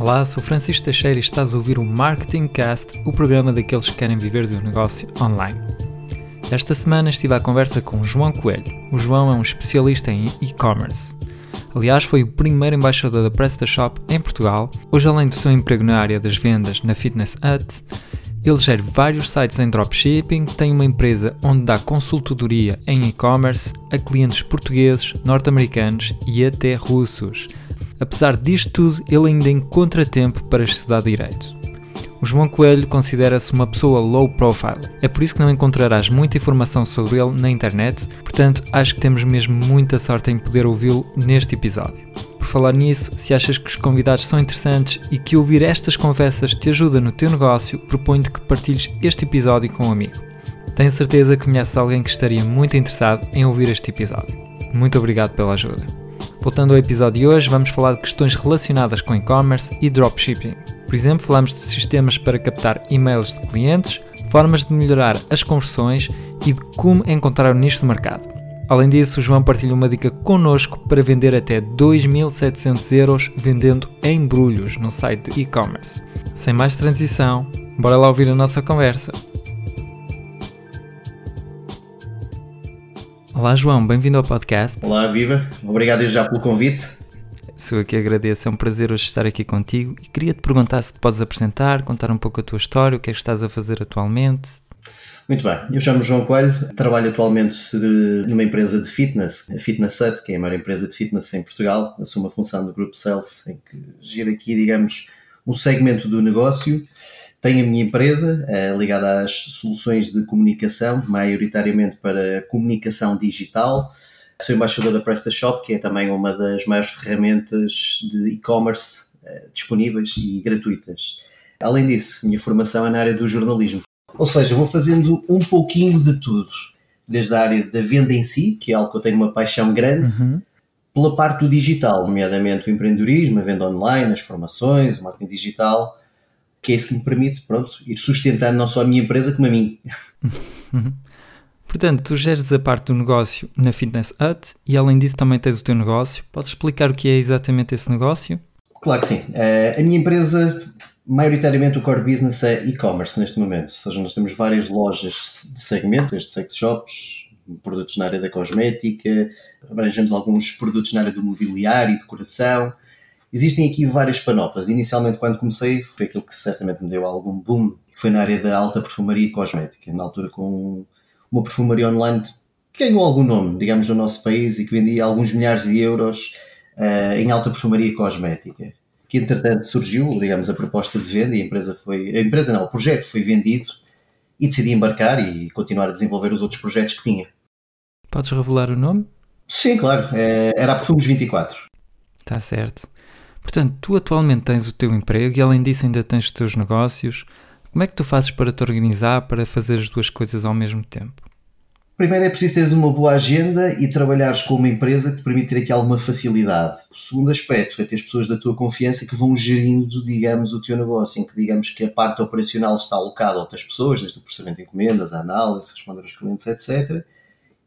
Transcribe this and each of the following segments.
Olá, sou Francisco Teixeira e estás a ouvir o Marketing Cast, o programa daqueles que querem viver do negócio online. Esta semana estive à conversa com o João Coelho. O João é um especialista em e-commerce. Aliás, foi o primeiro embaixador da PrestaShop em Portugal. Hoje, além do seu emprego na área das vendas na Fitness Hut, ele gera vários sites em dropshipping, tem uma empresa onde dá consultoria em e-commerce a clientes portugueses, norte-americanos e até russos. Apesar disto tudo, ele ainda encontra tempo para estudar direito. O João Coelho considera-se uma pessoa low profile. É por isso que não encontrarás muita informação sobre ele na internet, portanto, acho que temos mesmo muita sorte em poder ouvi-lo neste episódio. Por falar nisso, se achas que os convidados são interessantes e que ouvir estas conversas te ajuda no teu negócio, proponho-te que partilhes este episódio com um amigo. Tenho certeza que conheces alguém que estaria muito interessado em ouvir este episódio. Muito obrigado pela ajuda. Voltando ao episódio de hoje, vamos falar de questões relacionadas com e-commerce e dropshipping. Por exemplo, falamos de sistemas para captar e-mails de clientes, formas de melhorar as conversões e de como encontrar o nicho do mercado. Além disso, o João partilha uma dica connosco para vender até 2.700 euros vendendo embrulhos no site de e-commerce. Sem mais transição, bora lá ouvir a nossa conversa. Olá João, bem-vindo ao podcast. Olá, viva. Obrigado já pelo convite. Sou eu que agradeço, é um prazer hoje estar aqui contigo e queria te perguntar se te podes apresentar, contar um pouco a tua história, o que é que estás a fazer atualmente. Muito bem, eu chamo João Coelho, trabalho atualmente numa empresa de fitness, a Fitness Hut, que é a maior empresa de fitness em Portugal. Assumo a função do Grupo Sales, em que giro aqui, digamos, um segmento do negócio tenho a minha empresa eh, ligada às soluções de comunicação, maioritariamente para comunicação digital. Sou embaixador da PrestaShop, que é também uma das maiores ferramentas de e-commerce eh, disponíveis e gratuitas. Além disso, minha formação é na área do jornalismo. Ou seja, vou fazendo um pouquinho de tudo, desde a área da venda em si, que é algo que eu tenho uma paixão grande, uhum. pela parte do digital, nomeadamente o empreendedorismo, a venda online, as formações, o marketing digital, que é isso que me permite, pronto, ir sustentando não só a minha empresa como a mim. Portanto, tu geres a parte do negócio na Fitness Hut e além disso também tens o teu negócio. Podes explicar o que é exatamente esse negócio? Claro que sim. Uh, a minha empresa, maioritariamente o core business é e-commerce neste momento. Ou seja, nós temos várias lojas de segmento, desde sex shops, produtos na área da cosmética, abrangemos alguns produtos na área do mobiliário e decoração. Existem aqui várias panóplias. Inicialmente, quando comecei, foi aquilo que certamente me deu algum boom, que foi na área da alta perfumaria e cosmética. Na altura, com uma perfumaria online que ganhou algum nome, digamos, no nosso país e que vendia alguns milhares de euros uh, em alta perfumaria e cosmética. Que, entretanto, surgiu, digamos, a proposta de venda e a empresa foi... A empresa não, o projeto foi vendido e decidi embarcar e continuar a desenvolver os outros projetos que tinha. Podes revelar o nome? Sim, claro. É, era a Perfumes 24. Está certo. Portanto, tu atualmente tens o teu emprego e além disso ainda tens os teus negócios. Como é que tu fazes para te organizar para fazer as duas coisas ao mesmo tempo? Primeiro é preciso teres uma boa agenda e trabalhares com uma empresa que te permite ter aqui alguma facilidade. O segundo aspecto é ter as pessoas da tua confiança que vão gerindo, digamos, o teu negócio, em que digamos que a parte operacional está alocada a outras pessoas, desde o processamento de encomendas, a análise, responder aos clientes, etc.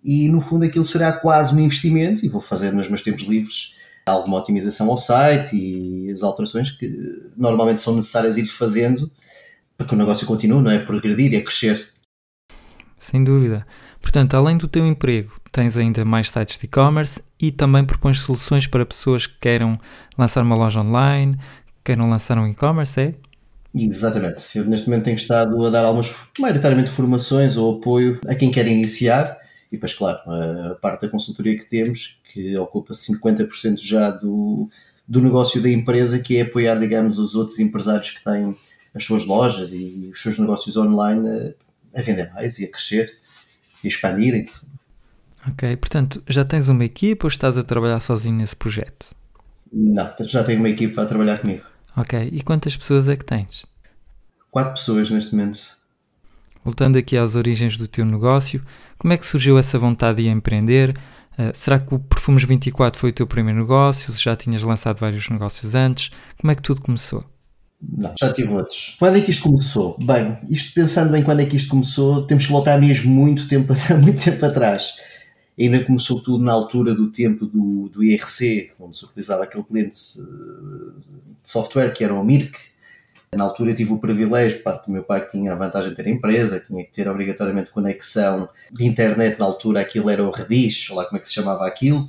E no fundo aquilo será quase um investimento, e vou fazer nos meus tempos livres, alguma otimização ao site e as alterações que normalmente são necessárias ir fazendo para que o negócio continue, não é? Progredir e a crescer. Sem dúvida. Portanto, além do teu emprego, tens ainda mais sites de e-commerce e também propões soluções para pessoas que queiram lançar uma loja online, queiram lançar um e-commerce, é? Exatamente. Eu neste momento tenho estado a dar algumas, maioritariamente, formações ou apoio a quem quer iniciar e depois, claro, a parte da consultoria que temos, que ocupa 50% já do, do negócio da empresa, que é apoiar, digamos, os outros empresários que têm as suas lojas e os seus negócios online a, a vender mais e a crescer e expandirem-se. Ok, portanto, já tens uma equipa ou estás a trabalhar sozinho nesse projeto? Não, já tenho uma equipa a trabalhar comigo. Ok, e quantas pessoas é que tens? Quatro pessoas neste momento. Voltando aqui às origens do teu negócio, como é que surgiu essa vontade de empreender? Uh, será que o Perfumes 24 foi o teu primeiro negócio? Já tinhas lançado vários negócios antes? Como é que tudo começou? Não, já tive outros. Quando é que isto começou? Bem, isto pensando em quando é que isto começou, temos que voltar mesmo muito tempo, muito tempo atrás. ainda começou tudo na altura do tempo do, do IRC, onde se utilizava aquele cliente eh, de software que era o Mirk. Na altura eu tive o privilégio, parte do meu pai que tinha a vantagem de ter empresa, tinha que ter obrigatoriamente conexão de internet, na altura aquilo era o Redis, lá como é que se chamava aquilo.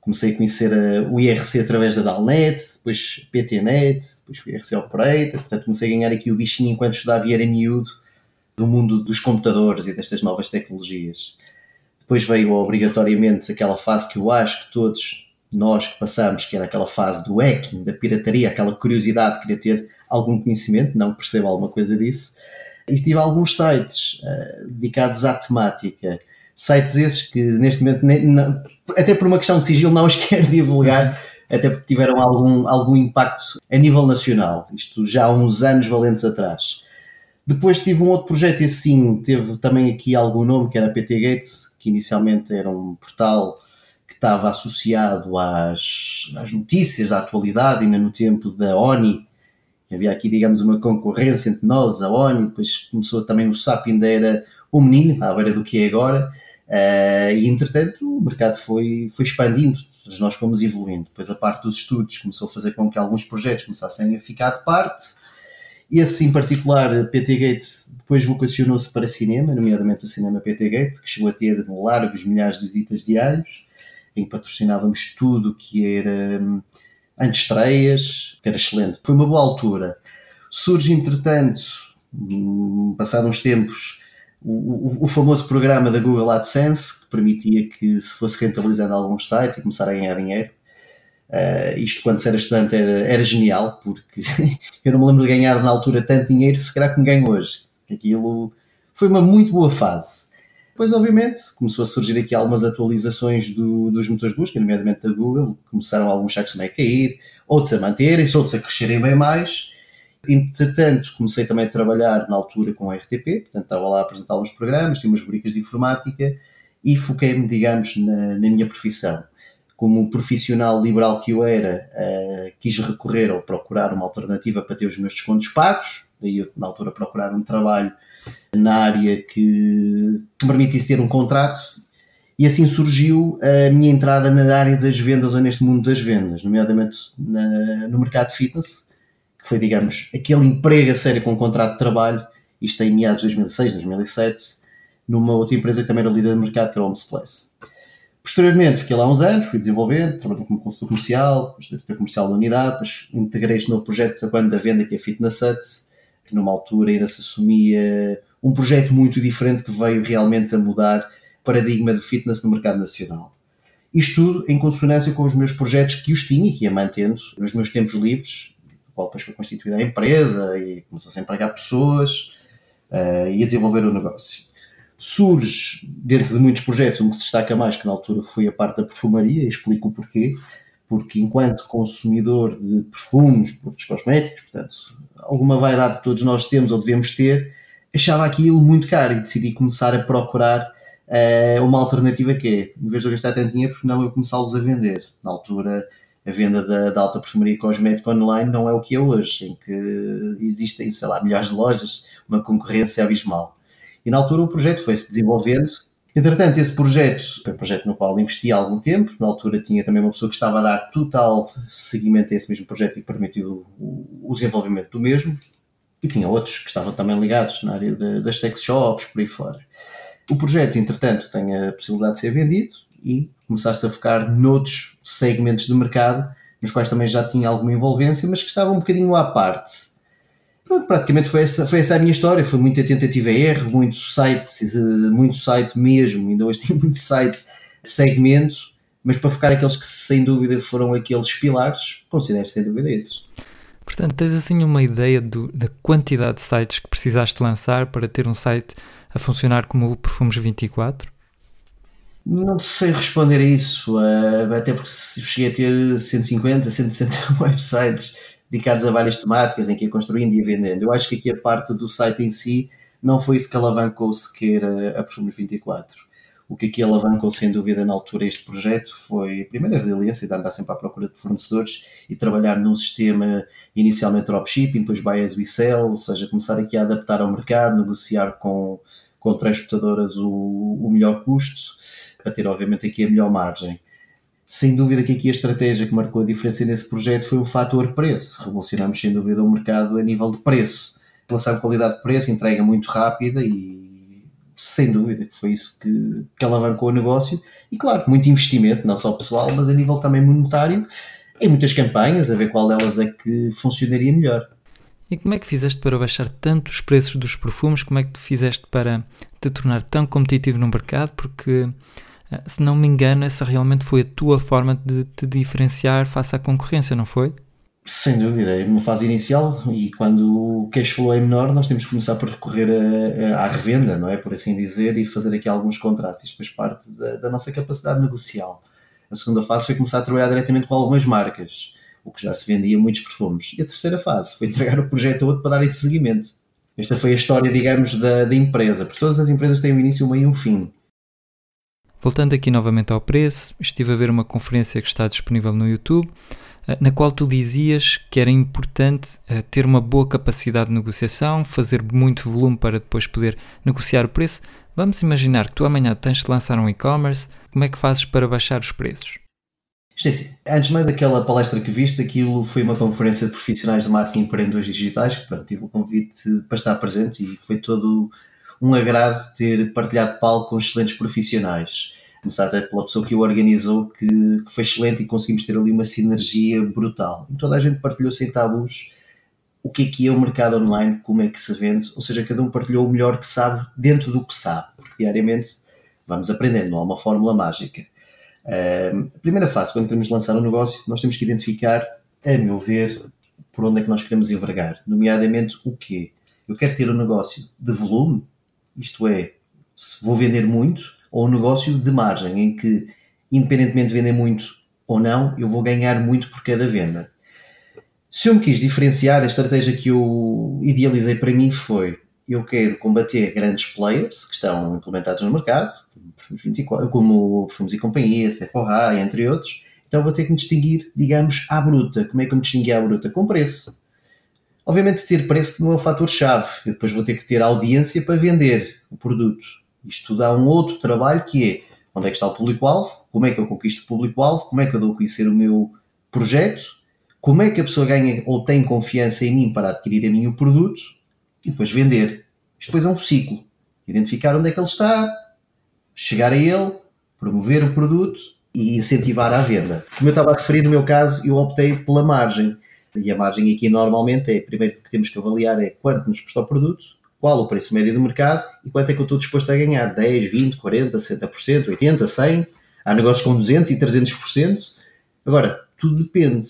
Comecei a conhecer a, o IRC através da Dalnet, depois PTNet, depois fui IRC Operator, portanto comecei a ganhar aqui o bichinho enquanto estudava e era miúdo do mundo dos computadores e destas novas tecnologias. Depois veio obrigatoriamente aquela fase que eu acho que todos nós que passamos, que era aquela fase do hacking, da pirataria, aquela curiosidade de querer ter algum conhecimento, não percebo alguma coisa disso. E tive alguns sites uh, dedicados à temática. Sites esses que neste momento, nem, não, até por uma questão de sigilo, não os quero divulgar, até porque tiveram algum, algum impacto a nível nacional. Isto já há uns anos valentes atrás. Depois tive um outro projeto, esse sim, teve também aqui algum nome, que era PT Gates, que inicialmente era um portal que estava associado às, às notícias da atualidade, ainda no tempo da ONI. Havia aqui, digamos, uma concorrência entre nós, a ONI, depois começou também o SAP, ainda era o menino, à beira do que é agora, uh, e entretanto o mercado foi, foi expandindo, nós fomos evoluindo. Depois a parte dos estudos começou a fazer com que alguns projetos começassem a ficar de parte, esse em particular, PT Gate, depois vocacionou-se para cinema, nomeadamente o cinema PT Gate, que chegou a ter largos milhares de visitas diários, em que patrocinávamos tudo que era hum, antestreias, que era excelente. Foi uma boa altura. Surge, entretanto, hum, passados uns tempos, o, o, o, famoso programa da Google AdSense, que permitia que se fosse rentabilizando alguns sites e começar a ganhar dinheiro. Uh, isto quando se era estudante era, era genial, porque eu não me lembro de ganhar na altura tanto dinheiro que se calhar como ganho hoje. Aquilo foi uma muito boa fase. Depois, obviamente, começou a surgir aqui algumas atualizações do, dos motores de busca, nomeadamente da Google, começaram alguns sites também a cair, outros a manterem-se, outros a crescerem bem mais. Entretanto, comecei também a trabalhar na altura com a RTP, portanto estava lá a apresentar uns programas, tinha umas rubricas de informática e foquei-me, digamos, na, na minha profissão como um profissional liberal que eu era, uh, quis recorrer ou procurar uma alternativa para ter os meus descontos pagos, daí eu, na altura, procurar um trabalho na área que, que me permitisse ter um contrato, e assim surgiu a minha entrada na área das vendas ou neste mundo das vendas, nomeadamente na, no mercado fitness, que foi, digamos, aquele emprego a sério com um contrato de trabalho, isto em meados de 2006, 2007, numa outra empresa que também era líder de mercado, que era o Homes Place. Posteriormente, fiquei lá uns anos, fui desenvolvendo, trabalhei como consultor comercial, diretor comercial da unidade, depois integrei este novo projeto da banda da venda que é Fitness Hut, que numa altura ainda se assumia um projeto muito diferente que veio realmente a mudar o paradigma do fitness no mercado nacional. Isto tudo em consonância com os meus projetos que os tinha e que ia mantendo nos meus tempos livres, qual depois foi constituída a empresa e começou-se a empregar pessoas uh, e a desenvolver o negócio surge, dentro de muitos projetos, um que se destaca mais, que na altura foi a parte da perfumaria, e explico o porquê. Porque, enquanto consumidor de perfumes, produtos cosméticos, portanto, alguma vaidade que todos nós temos ou devemos ter, achava aquilo muito caro e decidi começar a procurar uh, uma alternativa que é, em vez de eu gastar tanto dinheiro, não eu começá-los a vender. Na altura, a venda da, da, alta perfumaria cosmética online não é o que é hoje, em que existem, sei lá, milhares de lojas, uma concorrência abismal. E na altura o projeto foi-se desenvolvendo. Entretanto, esse projeto foi um projeto no qual investi há algum tempo. Na altura tinha também uma pessoa que estava a dar total seguimento a esse mesmo projeto e permitiu o, o desenvolvimento do mesmo. E tinha outros que estavam também ligados na área de, das sex shops, por aí fora. O projeto, entretanto, tem a possibilidade de ser vendido e começar-se a focar noutros segmentos do mercado, nos quais também já tinha alguma envolvência, mas que estavam um bocadinho à parte Pronto, praticamente foi essa, foi essa a minha história. Foi muita tentativa e erro, muito site, muito site mesmo. Ainda hoje tem muito site de segmento, mas para focar aqueles que sem dúvida foram aqueles pilares, considero sem dúvida esses. Portanto, tens assim uma ideia do, da quantidade de sites que precisaste lançar para ter um site a funcionar como o Perfumes 24? Não sei responder a isso, eh, até porque cheguei a ter 150, 160 websites dedicados a várias temáticas em que ia construindo e ia vendendo. Eu acho que aqui a parte do site em si não foi isso que alavancou sequer a, a Perfumes 24. O que aqui alavancou, sem dúvida, na altura este projeto foi, a primeira, resiliência de andar sempre à procura de fornecedores e trabalhar num sistema inicialmente dropshipping, depois buy as we sell, ou seja, começar aqui a adaptar ao mercado, negociar com, com transportadoras o, o melhor custo para ter, obviamente, aqui a melhor margem. Sem dúvida que aqui a estratégia que marcou a diferença nesse projeto foi o fator preço. Revolucionamos, sem dúvida, o mercado a nível de preço. Relação qualidade de preço, entrega muito rápida e, sem dúvida, que foi isso que, que alavancou o negócio. E, claro, muito investimento, não só pessoal, mas a nível também monetário, em muitas campanhas, a ver qual delas é que funcionaria melhor. E como é que fizeste para baixar tanto os preços dos perfumes? Como é que fizeste para te tornar tão competitivo no mercado? Porque, eh, se não me engano, essa realmente foi a tua forma de te diferenciar face à concorrência, não foi? Sem dúvida, é uma fase inicial e quando o cash flow é menor, nós temos que começar por recorrer a, a, à revenda, não é? Por assim dizer, e fazer aqui alguns contratos. Isto faz parte da, da nossa capacidade negocial. A segunda fase foi começar a trabalhar diretamente com algumas marcas o que já se vendia muitos perfumes. E a terceira fase foi entregar o projeto a outro para dar esse seguimento. Esta foi a história, digamos, da, da empresa, porque todas as empresas têm um início, um meio e um fim. Voltando aqui novamente ao preço, estive a ver uma conferência que está disponível no YouTube, na qual tu dizias que era importante eh, ter uma boa capacidade de negociação, fazer muito volume para depois poder negociar o preço. Vamos imaginar que tu amanhã tens de lançar um e-commerce, como é que fazes para baixar os preços? Assim, antes mais daquela palestra que viste, aquilo foi uma conferência de profissionais de marketing e empreendedores digitais, pronto, tive o convite para estar presente e foi todo um agrado ter partilhado palco com excelentes profissionais. Começar até pela pessoa que o organizou, que, que, foi excelente e conseguimos ter ali uma sinergia brutal. E toda a gente partilhou sem tabus o que é que é o mercado online, como é que se vende, ou seja, cada um partilhou o melhor que sabe dentro do que sabe, porque diariamente vamos aprendendo, não há uma fórmula mágica a primeira fase, quando queremos lançar um negócio, nós temos que identificar, a meu ver, por onde é que nós queremos envergar, nomeadamente o quê? Eu quero ter um negócio de volume, isto é, se vou vender muito, ou um negócio de margem, em que, independentemente de vender muito ou não, eu vou ganhar muito por cada venda. Se eu me quis diferenciar, a estratégia que eu idealizei para mim foi: eu quero combater grandes players que estão implementados no mercado, Perfumes 24, como Perfumes e Companhia, Sephora, entre outros. Então vou ter que me distinguir, digamos, à bruta. Como é que eu me distingui à bruta? Com preço. Obviamente ter preço não é o fator-chave. Depois vou ter que ter audiência para vender o produto. Isto dá um outro trabalho que é onde é que está o público-alvo, como é que eu conquisto o público-alvo, como é que eu dou a conhecer o meu projeto, como é que a pessoa ganha ou tem confiança em mim para adquirir a mim o produto e depois vender. Isto depois é um ciclo. Identificar onde é que ele está, chegar a ele, promover o produto e incentivar a venda. Como eu estava a referir, no meu caso, eu optei pela margem. E a margem aqui normalmente é, primeiro que temos que avaliar é quanto nos custa o produto, qual o preço médio do mercado e quanto é que eu estou disposto a ganhar. 10, 20, 40, 60%, 80, 100. Há negócios com 200 e 300%. Agora, tudo depende.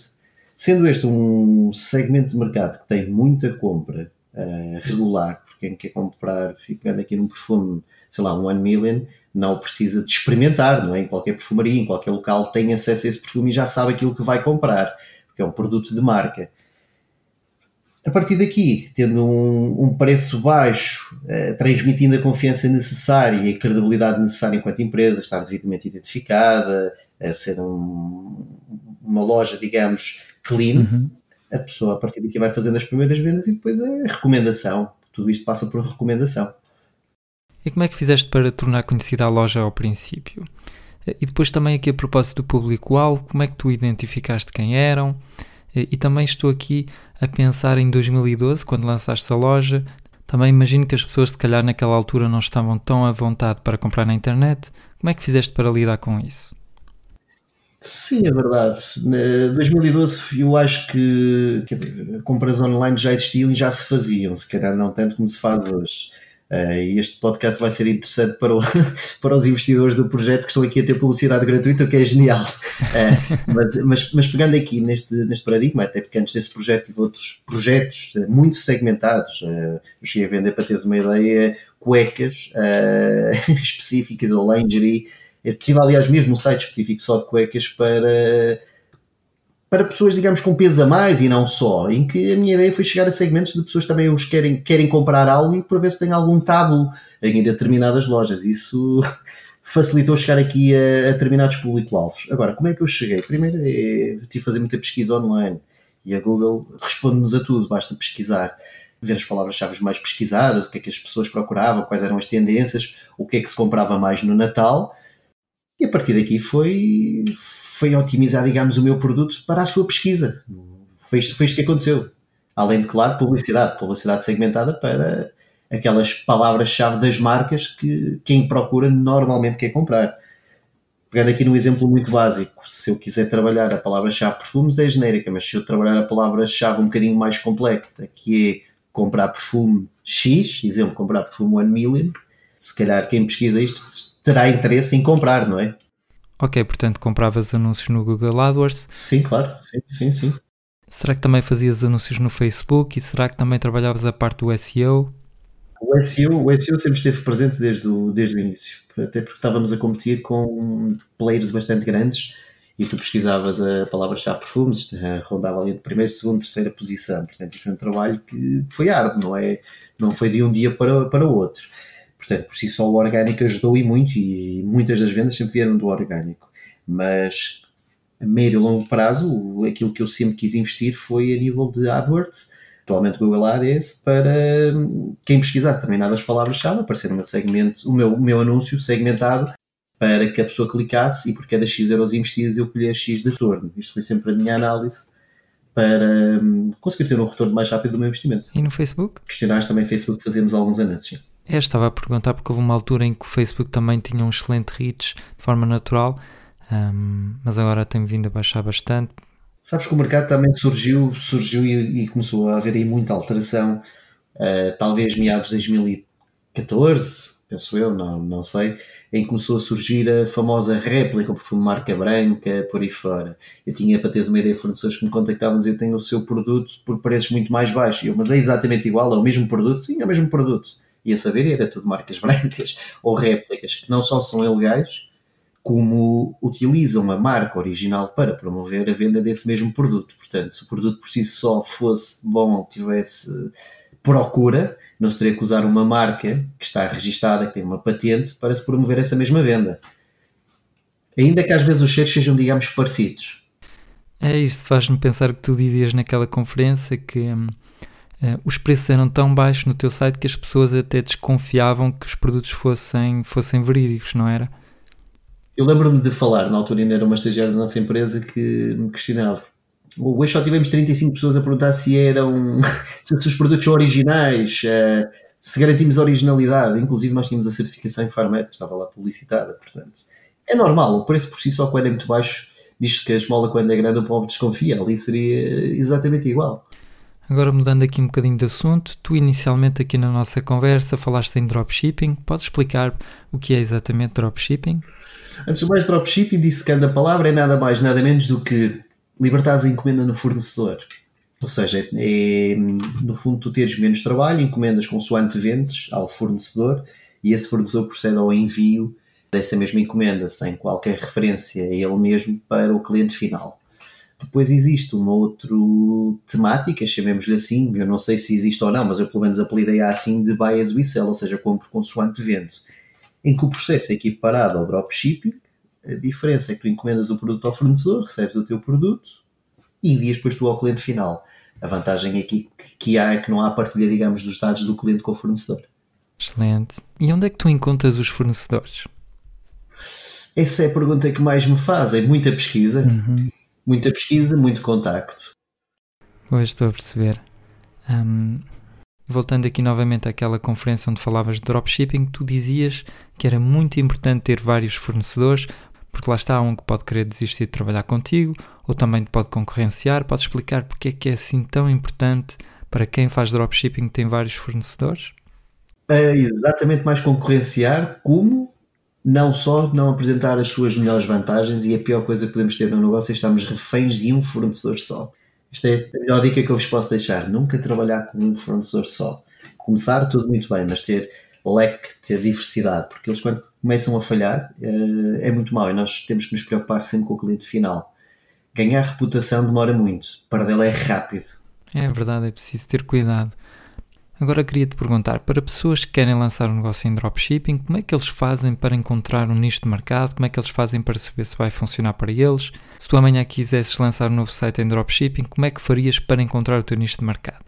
Sendo este um segmento de mercado que tem muita compra uh, regular, por quem quer comprar, e pegando aqui num perfume, sei lá, um 1 million, não precisa de experimentar, não é? Em qualquer perfumaria, em qualquer local, tem acesso a esse perfume e já sabe aquilo que vai comprar, porque é um produto de marca. A partir daqui, tendo um, um preço baixo, eh, transmitindo a confiança necessária e a credibilidade necessária enquanto empresa, estar devidamente identificada, ser um, uma loja, digamos, clean, uhum. a pessoa a partir daqui vai fazendo as primeiras vendas e depois a recomendação. Tudo isto passa por recomendação. E como é que fizeste para tornar conhecida a loja ao princípio? E depois também aqui a propósito do público-alvo, como é que tu identificaste quem eram? E também estou aqui a pensar em 2012, quando lançaste a loja. Também imagino que as pessoas, se calhar, naquela altura não estavam tão à vontade para comprar na internet. Como é que fizeste para lidar com isso? Sim, é verdade. Em 2012 eu acho que quer dizer, compras online já existiam e já se faziam, se calhar não tanto como se faz hoje. Uh, e este podcast vai ser interessante para, o, para os investidores do projeto que estão aqui a ter publicidade gratuita, o que é genial. Uh, mas, mas, mas, pegando aqui neste, neste paradigma, até porque antes desse projeto tive outros projetos uh, muito segmentados. eu cheguei a vender, para teres uma ideia, cuecas específicas ou lingerie. Eu tive, aliás, mesmo um site específico só de cuecas para para pessoas, digamos, com peso a mais e não só, em que a minha ideia foi chegar a segmentos de pessoas que também os querem, querem comprar algo e para ver se tem algum tabu em determinadas lojas. Isso facilitou chegar aqui a, a determinados público-alvos. Agora, como é que eu cheguei? Primeiro, é, tive de fazer muita pesquisa online e a Google responde-nos a tudo, basta pesquisar ver as palavras-chave mais pesquisadas, o que é que as pessoas procuravam, quais eram as tendências, o que é que se comprava mais no Natal E a partir daqui foi, foi otimizar, digamos, o meu produto para a sua pesquisa. Foi isto, foi isto que aconteceu. Além de, claro, publicidade. Publicidade segmentada para aquelas palavras-chave das marcas que quem procura normalmente quer comprar. Pegando aqui num exemplo muito básico, se eu quiser trabalhar a palavra-chave perfumes é genérica, mas se eu trabalhar a palavra-chave um bocadinho mais completa, que é comprar perfume X, exemplo, comprar perfume One Million, se calhar quem pesquisa isto terá interesse em comprar, não é? Ok, portanto compravas anúncios no Google AdWords? Sim, claro, sim, sim, sim. Será que também fazias anúncios no Facebook e será que também trabalhavas a parte do SEO? O SEO, o SEO sempre esteve presente desde o, desde o início, até porque estávamos a competir com players bastante grandes e tu pesquisavas a palavra-chave perfumes, rondava ali de primeira, segunda, terceira posição. Portanto, isto foi um trabalho que foi árduo, não é? Não foi de um dia para, para o outro. Portanto, por si só o orgânico ajudou e muito, e muitas das vendas sempre vieram do orgânico. Mas a médio e longo prazo, aquilo que eu sempre quis investir foi a nível de AdWords, atualmente Google Ads, para quem pesquisasse determinadas palavras-chave, aparecer no meu segmento, o meu, o meu anúncio segmentado para que a pessoa clicasse e por cada X euros investidos eu colher X de retorno. Isto foi sempre a minha análise para hum, conseguir ter um retorno mais rápido do meu investimento. E no Facebook? Questionários também Facebook fazemos alguns anúncios. É, estava a perguntar porque houve uma altura em que o Facebook também tinha um excelente reach de forma natural, um, mas agora tem vindo a baixar bastante. Sabes que o mercado também surgiu, surgiu e, e começou a haver aí muita alteração, uh, talvez meados de 2014, penso eu, não, não sei, em que começou a surgir a famosa réplica, o perfume marca branca, por aí fora. Eu tinha, para teres uma ideia, fornecedores que me contactavam e eu tenho o seu produto por preços muito mais baixos. Eu, mas é exatamente igual, é o mesmo produto? Sim, é o mesmo produto e a saber era tudo marcas brancas ou réplicas que não só são ilegais, como utilizam a marca original para promover a venda desse mesmo produto. Portanto, se o produto por si só fosse bom, tivesse procura, não se teria que usar uma marca que está registada, que tem uma patente, para se promover essa mesma venda. Ainda que às vezes os cheiros sejam, digamos, parecidos. É, isto faz-me pensar que tu dizias naquela conferência que hum, os preços eram tão baixos no teu site que as pessoas até desconfiavam que os produtos fossem, fossem verídicos, não era? Eu lembro-me de falar, na altura ainda era uma estagiária da nossa empresa que me questionava. Hoje só tivemos 35 pessoas a perguntar se eram se os produtos são originais, uh, se garantimos a originalidade, inclusive nós tínhamos a certificação em Farmet, que estava lá publicitada, portanto. É normal, o preço por si só quando é muito baixo, diz que a esmola quando é grande o povo desconfia, ali seria exatamente igual. Agora mudando aqui um bocadinho de assunto, tu inicialmente aqui na nossa conversa falaste em dropshipping, podes explicar o que é exatamente dropshipping? Antes de mais, dropshipping, disse que a palavra é nada mais, nada menos do que libertar a encomenda no fornecedor. Ou seja, é, no fundo tu teres menos trabalho, encomendas consoante vendes ao fornecedor e esse fornecedor procede ao envio dessa mesma encomenda sem qualquer referência a ele mesmo para o cliente final. Depois existe uma outra temática, chamemos-lhe assim, eu não sei se existe ou não, mas eu pelo menos apelidei assim de buy as we sell, ou seja, compro consoante vendo, em que o processo é equiparado ao dropshipping, a diferença é que tu encomendas o produto ao fornecedor, recebes o teu produto e envias depois tu ao cliente final. A vantagem aqui que há é que não há partilha, digamos, dos dados do cliente com o fornecedor. Excelente. E onde é que tu encontras os fornecedores? Essa é a pergunta que mais me fazem. Muita pesquisa. Uhum muita pesquisa, muito contacto. Pois estou a perceber. Um, voltando aqui novamente àquela conferência onde falavas de dropshipping, tu dizias que era muito importante ter vários fornecedores, porque lá está um que pode querer desistir de trabalhar contigo, ou também te pode concorrenciar. Podes explicar porque é que é assim tão importante para quem faz dropshipping tem vários fornecedores? É exatamente mais concorrenciar, como não só não apresentar as suas melhores vantagens e a pior coisa que podemos ter no negócio é estarmos reféns de um fornecedor só. Esta é a melhor dica que eu vos posso deixar. Nunca trabalhar com um fornecedor só. Começar tudo muito bem, mas ter leque, ter diversidade, porque eles quando começam a falhar eh, é muito mau e nós temos que nos preocupar sempre com o cliente final. Ganhar reputação demora muito, perdê-la é rápido. É verdade, é preciso ter cuidado. Agora queria te perguntar, para pessoas que querem lançar um negócio em dropshipping, como é que eles fazem para encontrar um nicho de mercado? Como é que eles fazem para saber se vai funcionar para eles? Se tu amanhã quisesses lançar um novo site em dropshipping, como é que farias para encontrar o teu nicho de mercado?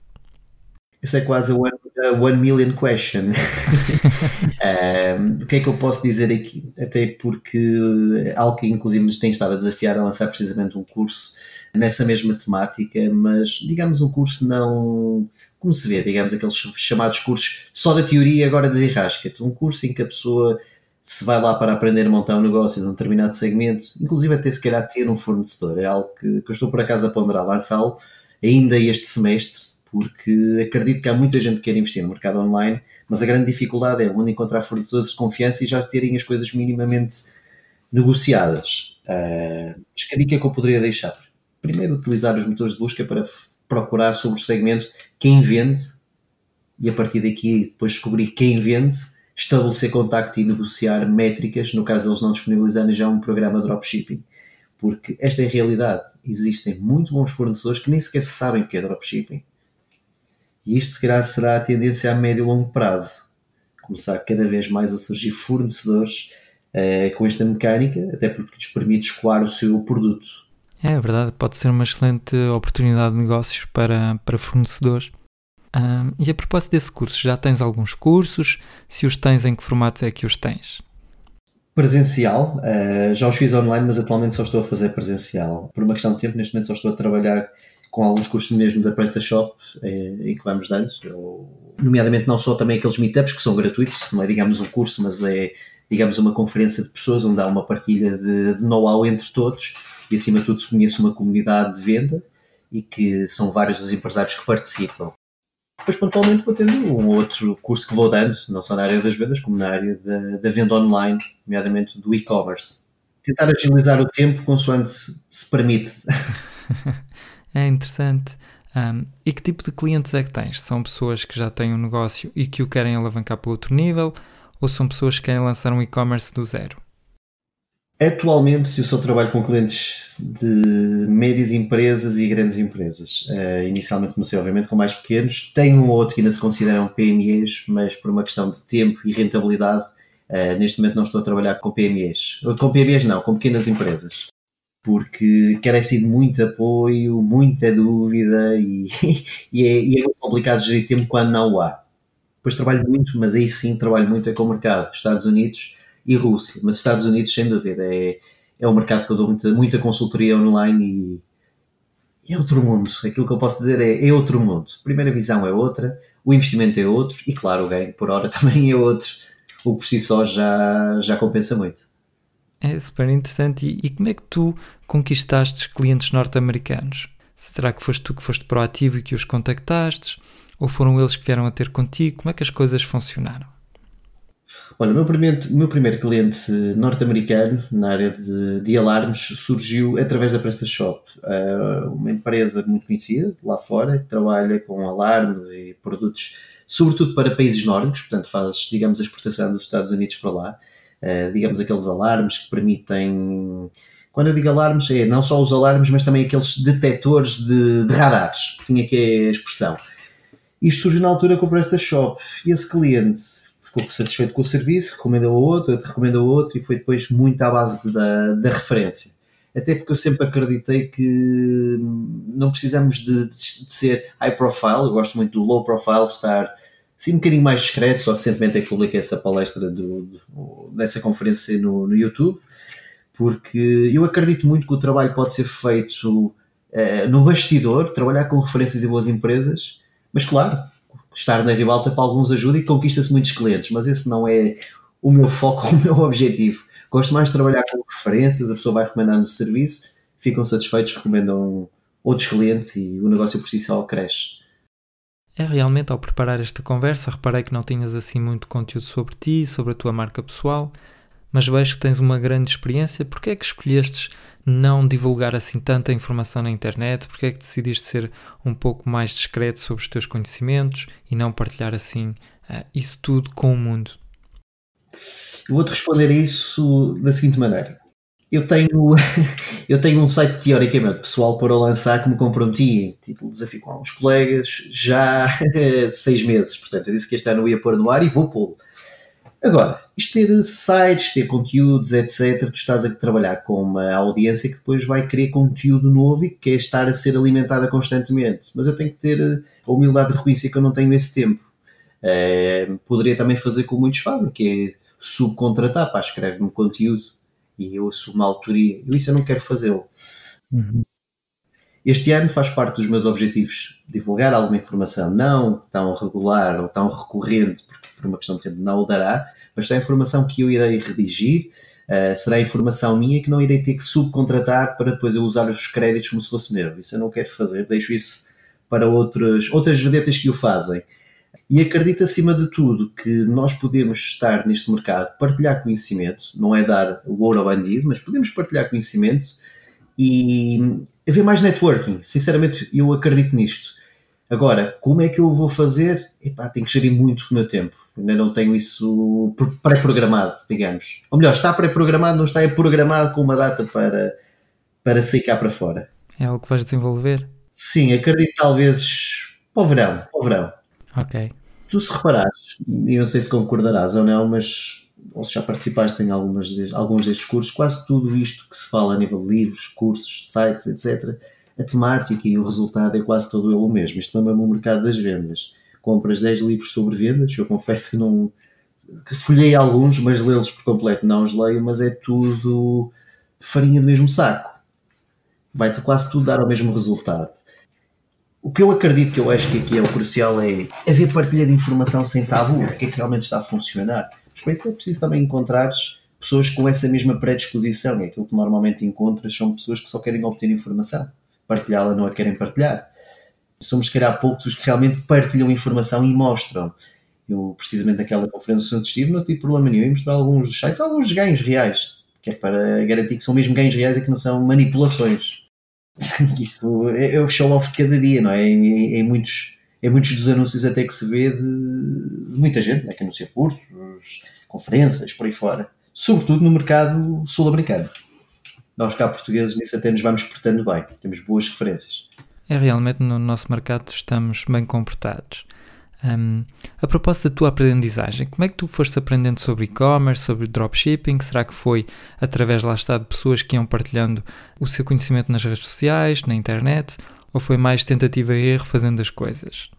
Esse é quase o ano, one million question. um, o que é que eu posso dizer aqui? Até porque algo que inclusive nos tem estado a desafiar a lançar precisamente um curso nessa mesma temática, mas digamos um curso não como se vê, digamos, aqueles chamados cursos só da teoria agora desenrasca-te. Um curso em que a pessoa se vai lá para aprender a montar um negócio de um determinado segmento, inclusive até se calhar ter um fornecedor, é algo que, que eu estou por acaso a ponderar lançá-lo ainda este semestre, porque acredito que há muita gente que quer investir no mercado online, mas a grande dificuldade é onde encontrar fornecedores de confiança e já terem as coisas minimamente negociadas. Uh, mas que dica é que eu poderia deixar? Primeiro, utilizar os motores de busca para procurar sobre o segmento quem vende e a partir daqui depois descobrir quem vende, estabelecer contacto e negociar métricas, no caso eles não disponibilizarem já um programa de dropshipping. Porque esta é a realidade. Existem muito bons fornecedores que nem sequer sabem o que é dropshipping. E isto se calhar será a tendência a médio e longo prazo. Começar cada vez mais a surgir fornecedores uh, com esta mecânica, até porque lhes permite escoar o seu produto é verdade, pode ser uma excelente oportunidade de negócios para, para fornecedores. Um, e a propósito desse curso, já tens alguns cursos? Se os tens, em que formatos é que os tens? Presencial, uh, já os fiz online, mas atualmente só estou a fazer presencial. Por uma questão de tempo, neste momento só estou a trabalhar com alguns cursos mesmo da PrestaShop eh, em que vamos dando, nomeadamente não só também aqueles meetups que são gratuitos, não é digamos um curso, mas é digamos uma conferência de pessoas onde há uma partilha de, de know-how entre todos e acima de tudo se conhece uma comunidade de venda e que são vários os empresários que participam. Depois, pontualmente, vou tendo um outro curso que vou dando, não só na área das vendas, como na área da, da venda online, nomeadamente do e-commerce. Tentar agilizar o tempo consoante se permite. é interessante. Um, e que tipo de clientes é que tens? São pessoas que já têm um negócio e que o querem alavancar para outro nível? Ou são pessoas que querem lançar um e-commerce do zero? Atualmente, se eu só trabalho com clientes de médias empresas e grandes empresas. Uh, inicialmente comecei, obviamente, com mais pequenos. Tenho um ou outro que ainda se consideram PMEs, mas por uma questão de tempo e rentabilidade, uh, neste momento não estou a trabalhar com PMEs. Com PMEs não, com pequenas empresas. Porque carece de muito apoio, muita dúvida e, e, é, e é muito complicado gerir tempo quando não há. Depois trabalho muito, mas aí sim trabalho muito é com o mercado. Estados Unidos e Rússia. Mas Estados Unidos, sem dúvida, é, é um mercado que eu dou muita, muita consultoria online e é outro mundo. Aquilo que eu posso dizer é, é outro mundo. Primeira visão é outra, o investimento é outro e, claro, o ganho por hora também é outro. O por si só já, já compensa muito. É super interessante. E, e como é que tu conquistaste clientes norte-americanos? Será que foste tu que foste proativo e que os contactaste? Ou foram eles que vieram a ter contigo? Como é que as coisas funcionaram? Olha, o meu primeiro, meu primeiro cliente norte-americano na área de, de, alarmes surgiu através da PrestaShop, uh, uma empresa muito conhecida lá fora que trabalha com alarmes e produtos, sobretudo para países nórdicos, portanto faz, digamos, a exportação dos Estados Unidos para lá, uh, digamos, aqueles alarmes que permitem. Quando eu digo alarmes, é não só os alarmes, mas também aqueles detectores de, de radares, tinha aqui a expressão. Isto surgiu na altura com o PrestaShop e esse cliente ficou satisfeito com o serviço, recomendou a outro, outro recomendou outro e foi depois muito à base da, da referência. Até porque eu sempre acreditei que não precisamos de, de, ser high profile, eu gosto muito do low profile, estar assim um bocadinho mais discreto, só recentemente é que publiquei essa palestra do, do, dessa conferência no, no YouTube, porque eu acredito muito que o trabalho pode ser feito uh, no bastidor, trabalhar com referências e boas empresas, mas claro, estar na ribalta para alguns ajuda e conquista-se muitos clientes, mas esse não é o meu foco, o meu objetivo. Gosto mais de trabalhar com referências, a pessoa vai recomendando o serviço, ficam satisfeitos, recomendam outros clientes e o negócio por si só cresce. É realmente ao preparar esta conversa, reparei que não tinhas assim muito conteúdo sobre ti, sobre a tua marca pessoal, mas vejo que tens uma grande experiência. Porquê é que escolhestes não divulgar assim tanta informação na internet? Porque é que decidiste ser um pouco mais discreto sobre os teus conhecimentos e não partilhar assim uh, isso tudo com o mundo? Eu vou-te responder a isso da seguinte maneira. Eu tenho, eu tenho um site teoricamente pessoal para lançar que me comprometi, tipo, desafio com alguns colegas, já há seis meses. Portanto, eu disse que este ano eu ia pôr no ar e vou pô-lo. Agora, isto ter sites, ter conteúdos, etc., tu estás a trabalhar com uma audiência que depois vai querer conteúdo novo e que quer estar a ser alimentada constantemente. Mas eu tenho que ter a humildade de reconhecer que eu não tenho esse tempo. Uh, poderia também fazer como muitos fazem, que é subcontratar, pá, escreve-me conteúdo e eu assumo a autoria. Eu isso eu não quero fazê-lo. Uhum. Este ano faz parte dos meus objetivos divulgar alguma informação, não tão regular ou tão recorrente, porque por uma questão de tempo não o dará, mas é informação que eu irei redigir, uh, será informação minha que não irei ter que subcontratar para depois eu usar os créditos como se fosse meu. Isso eu não quero fazer, deixo isso para outras, outras vedetas que o fazem. E acredito, acima de tudo, que nós podemos estar neste mercado, partilhar conhecimento, não é dar o ouro ao bandido, mas podemos partilhar conhecimento e haver mais networking. Sinceramente, eu acredito nisto. Agora, como é que eu vou fazer? Epá, tenho que gerir muito o meu tempo. Ainda não tenho isso pré-programado, digamos. Ou melhor, está pré-programado, não está é programado com uma data para, para sair cá para fora. É algo que vais desenvolver? Sim, acredito talvez para o verão. Para o verão. Ok. Tu se reparares, e não sei se concordarás ou não, mas ou se já participaste em algumas alguns destes cursos, quase tudo isto que se fala a nível de livros, cursos, sites, etc., a temática e o resultado é quase todo ele o mesmo. Isto lembra-me o mercado das vendas. Compras 10 livros sobre vendas, eu confesso que não. Que folhei alguns, mas lê-los por completo não os leio, mas é tudo farinha do mesmo saco. Vai-te quase tudo dar o mesmo resultado. O que eu acredito que eu acho que aqui é o crucial é haver partilha de informação sem tabu, o que é que realmente está a funcionar. Mas para isso é preciso também encontrar pessoas com essa mesma predisposição. E aquilo que normalmente encontras são pessoas que só querem obter informação. Partilhá-la não a querem partilhar. Somos, se calhar, poucos os que realmente partilham informação e mostram. Eu, precisamente naquela conferência onde estive, não tive problema nenhum em mostrar alguns dos sites, alguns ganhos reais, que é para garantir que são mesmo ganhos reais e que não são manipulações. Isso é, é o show-off de cada dia, não é? Em, em, muitos, em muitos dos anúncios até que se vê de, de muita gente, né? que anuncia cursos, conferências, por aí fora. Sobretudo no mercado sul-americano. Nós cá portugueses nisso até nos vamos portando bem, temos boas referências. É realmente no nosso mercado estamos bem comportados. Um, a propósito da tua aprendizagem, como é que tu foste aprendendo sobre e-commerce, sobre dropshipping? Será que foi através lá está de pessoas que iam partilhando o seu conhecimento nas redes sociais, na internet, ou foi mais tentativa e erro fazendo as coisas?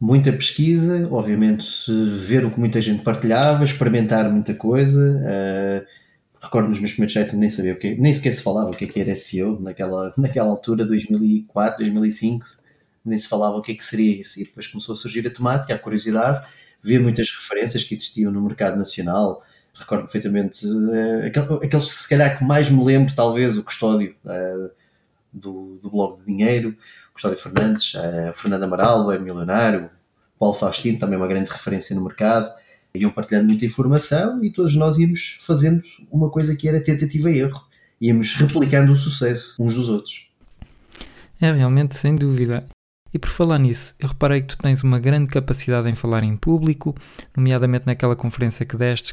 Muita pesquisa, obviamente ver o que muita gente partilhava, experimentar muita coisa. Uh, recordo nos meus primeiros sites nem sabia o que, nem sequer se falava o que, é que era SEO naquela, naquela altura, 2004, 2005 nem se falava o que é que seria isso. E depois começou a surgir a temática, a curiosidade, ver muitas referências que existiam no mercado nacional. Recordo perfeitamente uh, aqueles, se calhar, que mais me lembro, talvez, o Custódio uh, do, do blog de dinheiro, o Custódio Fernandes, uh, Fernando Amaral, é milionário, Paulo Faustino, também uma grande referência no mercado. Iam partilhando muita informação e todos nós íamos fazendo uma coisa que era tentativa e erro. Íamos replicando o sucesso uns dos outros. É realmente, sem dúvida. E por falar nisso, eu reparei que tu tens uma grande capacidade em falar em público, nomeadamente naquela conferência que destes.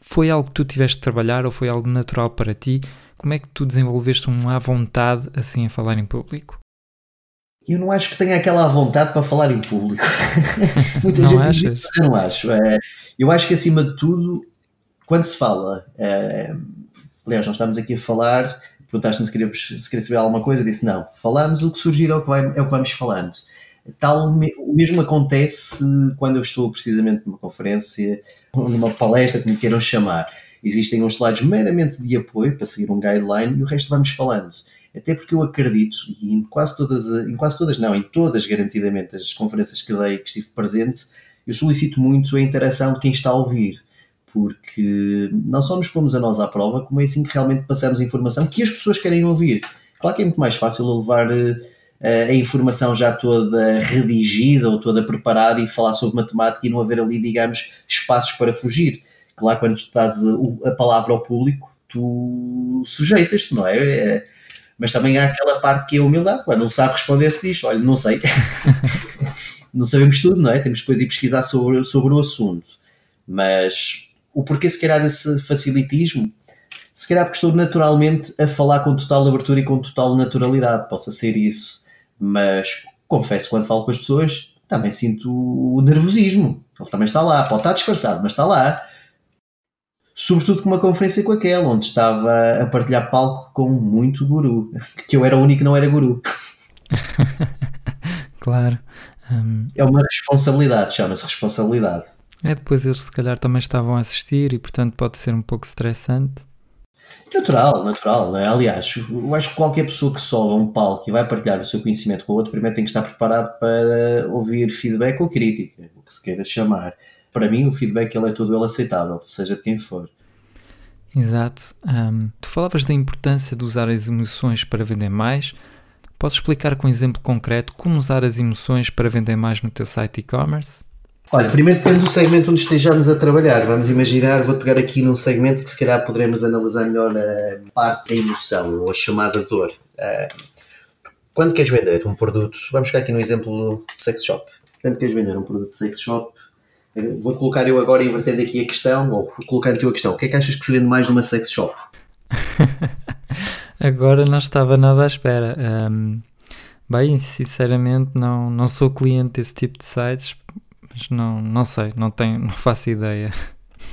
Foi algo que tu tiveste de trabalhar ou foi algo natural para ti? Como é que tu desenvolveste uma vontade assim em falar em público? Eu não acho que tenha aquela vontade para falar em público. Muita não gente achas? Diz, eu não acho. É, eu acho que acima de tudo, quando se fala, é, aliás, nós estamos aqui a falar perguntaste-me se queríamos se queria saber alguma coisa, disse não, falamos o que surgir é o que, vai, é o que vamos falando. Tal, o mesmo acontece quando eu estou precisamente numa conferência ou numa palestra, como queiram chamar. Existem uns slides meramente de apoio para seguir um guideline e o resto vamos falando. Até porque eu acredito, e em quase todas, em quase todas, não, em todas garantidamente as conferências que dei, que estive presente, eu solicito muito a interação de quem está a ouvir porque não só nos pomos a nós à prova, como é assim que realmente passamos a informação que as pessoas querem ouvir. Claro que é muito mais fácil levar uh, a informação já toda redigida ou toda preparada e falar sobre matemática e não haver ali, digamos, espaços para fugir. Claro, quando tu dás a, a palavra ao público, tu sujeitas-te, não é? Mas também há aquela parte que é a humildade, quando não sabe responder se diz, olha, não sei. não sabemos tudo, não é? Temos depois de pesquisar sobre, sobre o assunto. Mas o porquê se calhar desse facilitismo, se calhar porque estou naturalmente a falar com total abertura e com total naturalidade, possa ser isso, mas confesso quando falo com as pessoas também sinto o nervosismo, ele também está lá, pode estar disfarçado, mas está lá. Sobretudo com uma conferência com aquela, onde estava a partilhar palco com muito guru, que eu era o único que não era guru. claro. Um, é uma responsabilidade, chama-se responsabilidade. É, depois eles se calhar também estavam a assistir e portanto pode ser um pouco estressante. Natural, natural. Né? Aliás, eu acho que qualquer pessoa que sobe a um palco e vai partilhar o seu conhecimento com o outro, primeiro tem que estar preparado para ouvir feedback ou crítica, o que se queira chamar. Para mim, o feedback ele é todo ele aceitável, seja de quem for. Exato. Um, tu falavas da importância de usar as emoções para vender mais. Podes explicar com um exemplo concreto como usar as emoções para vender mais no teu site e-commerce? Olha, primeiro depende do segmento onde estejamos a trabalhar. Vamos imaginar, vou pegar aqui num segmento que se calhar poderemos analisar melhor a parte da emoção ou a chamada dor. Quando queres vender um produto, vamos ficar aqui no exemplo de sex shop. Quando queres vender um produto de sex shop, vou colocar eu agora invertendo aqui a questão, ou colocando te a questão. O que é que achas que se vende mais numa sex shop? agora não estava nada à espera. Um, bem, sinceramente, não, não sou cliente desse tipo de sites mas não, não sei, não tenho, não faço ideia.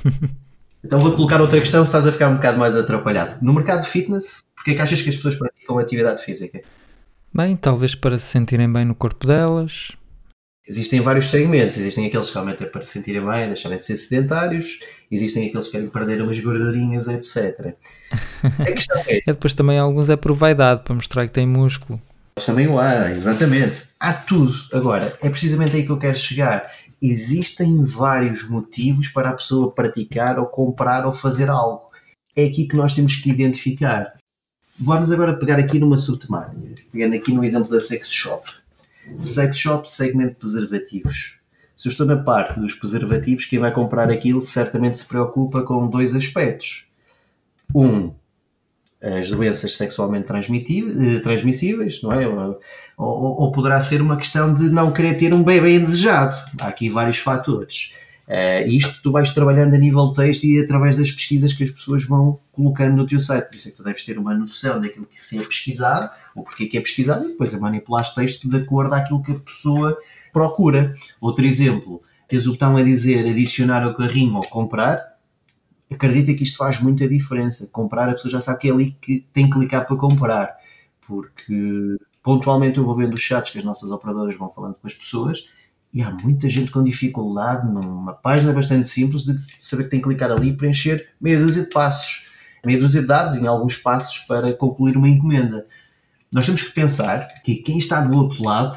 Então vou colocar outra questão se estás a ficar um bocado mais atrapalhado. No mercado de fitness, porquê é que achas que as pessoas praticam atividade física? Bem, talvez para se sentirem bem no corpo delas. Existem vários segmentos. Existem aqueles que realmente é para se sentirem bem, deixarem de ser sedentários. Existem aqueles que querem perder umas gordurinhas, etc. A questão é... é depois também alguns é por vaidade, para mostrar que tem músculo. Também o há, exatamente. Há tudo. Agora, é precisamente aí que eu quero chegar existem vários motivos para a pessoa praticar ou comprar ou fazer algo. É aqui que nós temos que identificar. Vamos agora pegar aqui numa subtemática, pegando aqui no exemplo da sex shop. Sex shop, segmento preservativos. Se eu estou na parte dos preservativos, quem vai comprar aquilo certamente se preocupa com dois aspectos. Um, as doenças sexualmente eh, transmissíveis, não é? Ou, ou, ou, poderá ser uma questão de não querer ter um bebê indesejado. Há aqui vários fatores. Uh, isto tu vais trabalhando a nível texto e através das pesquisas que as pessoas vão colocando no teu site. Por isso é que tu deves ter uma noção daquilo que se é pesquisado, ou porque é que é pesquisado, e depois a manipular texto de acordo àquilo que a pessoa procura. Outro exemplo, tens o botão a dizer adicionar ao carrinho ou comprar, acredita que isto faz muita diferença. Comprar, a pessoa já sabe que é ali que tem que clicar para comprar, porque pontualmente eu vou vendo os chats que as nossas operadoras vão falando com as pessoas e há muita gente com dificuldade numa página bastante simples de saber que tem que clicar ali e preencher meia dúzia de passos, meia dúzia de dados em alguns passos para concluir uma encomenda. Nós temos que pensar que quem está do outro lado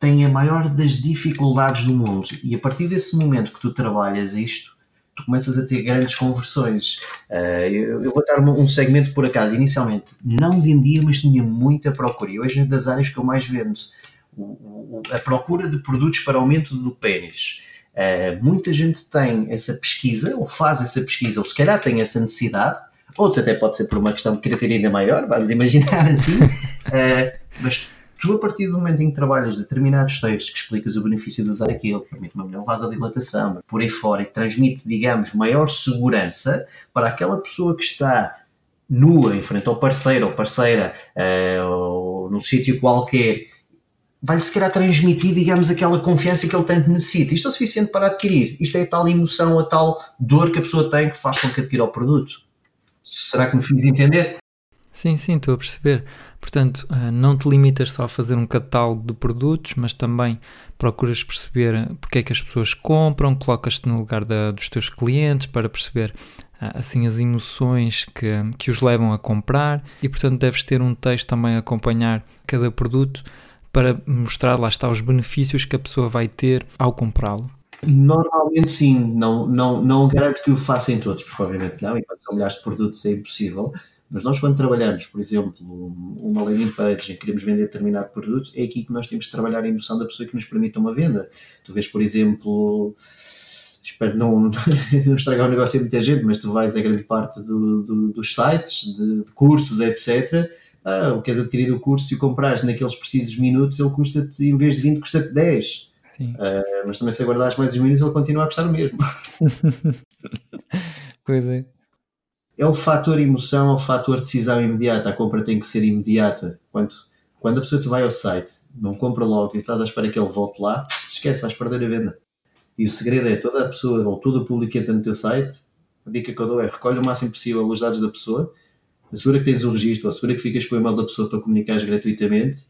tem a maior das dificuldades do mundo e a partir desse momento que tu trabalhas isto, tu começas a ter grandes conversões. Uh, eu, eu, vou dar um, segmento por acaso, inicialmente não vendia, mas tinha muita procura. E hoje é das áreas que eu mais vendo. A procura de produtos para aumento do pênis. Uh, muita gente tem essa pesquisa, ou faz essa pesquisa, ou se calhar tem essa necessidade, outros até pode ser por uma questão de querer ter ainda maior, vamos imaginar assim, uh, mas tu a partir do momento em que trabalhas determinados textos que explicas o benefício de usar aquilo, que permite uma melhor vasodilatação, por aí fora, e transmite, digamos, maior segurança para aquela pessoa que está nua em frente ao parceiro ou parceira uh, ou num sítio qualquer, vai-lhe se transmitir, digamos, aquela confiança que ele tanto necessita. Isto é o suficiente para adquirir. Isto é a tal emoção, a tal dor que a pessoa tem que faz com que adquira o produto. Será que me fiz entender? Sim, sim, estou a perceber. Portanto, eh, não te limitas só a fazer um catálogo de produtos, mas também procuras perceber eh, porque é que as pessoas compram, colocas-te no lugar da, dos teus clientes para perceber eh, assim as emoções que, que os levam a comprar e, portanto, deves ter um texto também a acompanhar cada produto para mostrar, lá está, os benefícios que a pessoa vai ter ao comprá-lo. Normalmente sim, não, não, não garanto que o faça em todos, provavelmente não, enquanto são milhares de produtos é impossível, mas nós, quando trabalhamos, por exemplo, uma landing page em que queremos vender determinado produto, é aqui que nós temos de trabalhar a emoção da pessoa que nos permita uma venda. Tu vês, por exemplo, espero não, não estragar o negócio a muita gente, mas tu vais a grande parte do, do, dos sites, de, de, cursos, etc. Ah, queres adquirir o curso e o compras naqueles precisos minutos, ele custa-te, em vez de 20, custa-te 10. Ah, mas também se aguardares mais uns minutos, ele continua a custar o mesmo. pois é é o fator emoção, é o fator decisão imediata. A compra tem que ser imediata. Quando, quando a pessoa te vai ao site, não compra logo e estás à espera que ele volte lá, esquece, vais perder a venda. E o segredo é toda a pessoa ou todo o público que entra no teu site, a dica que eu dou é recolhe o máximo possível os dados da pessoa, assegura que tens o registro, assegura que ficas com o e-mail da pessoa para comunicares gratuitamente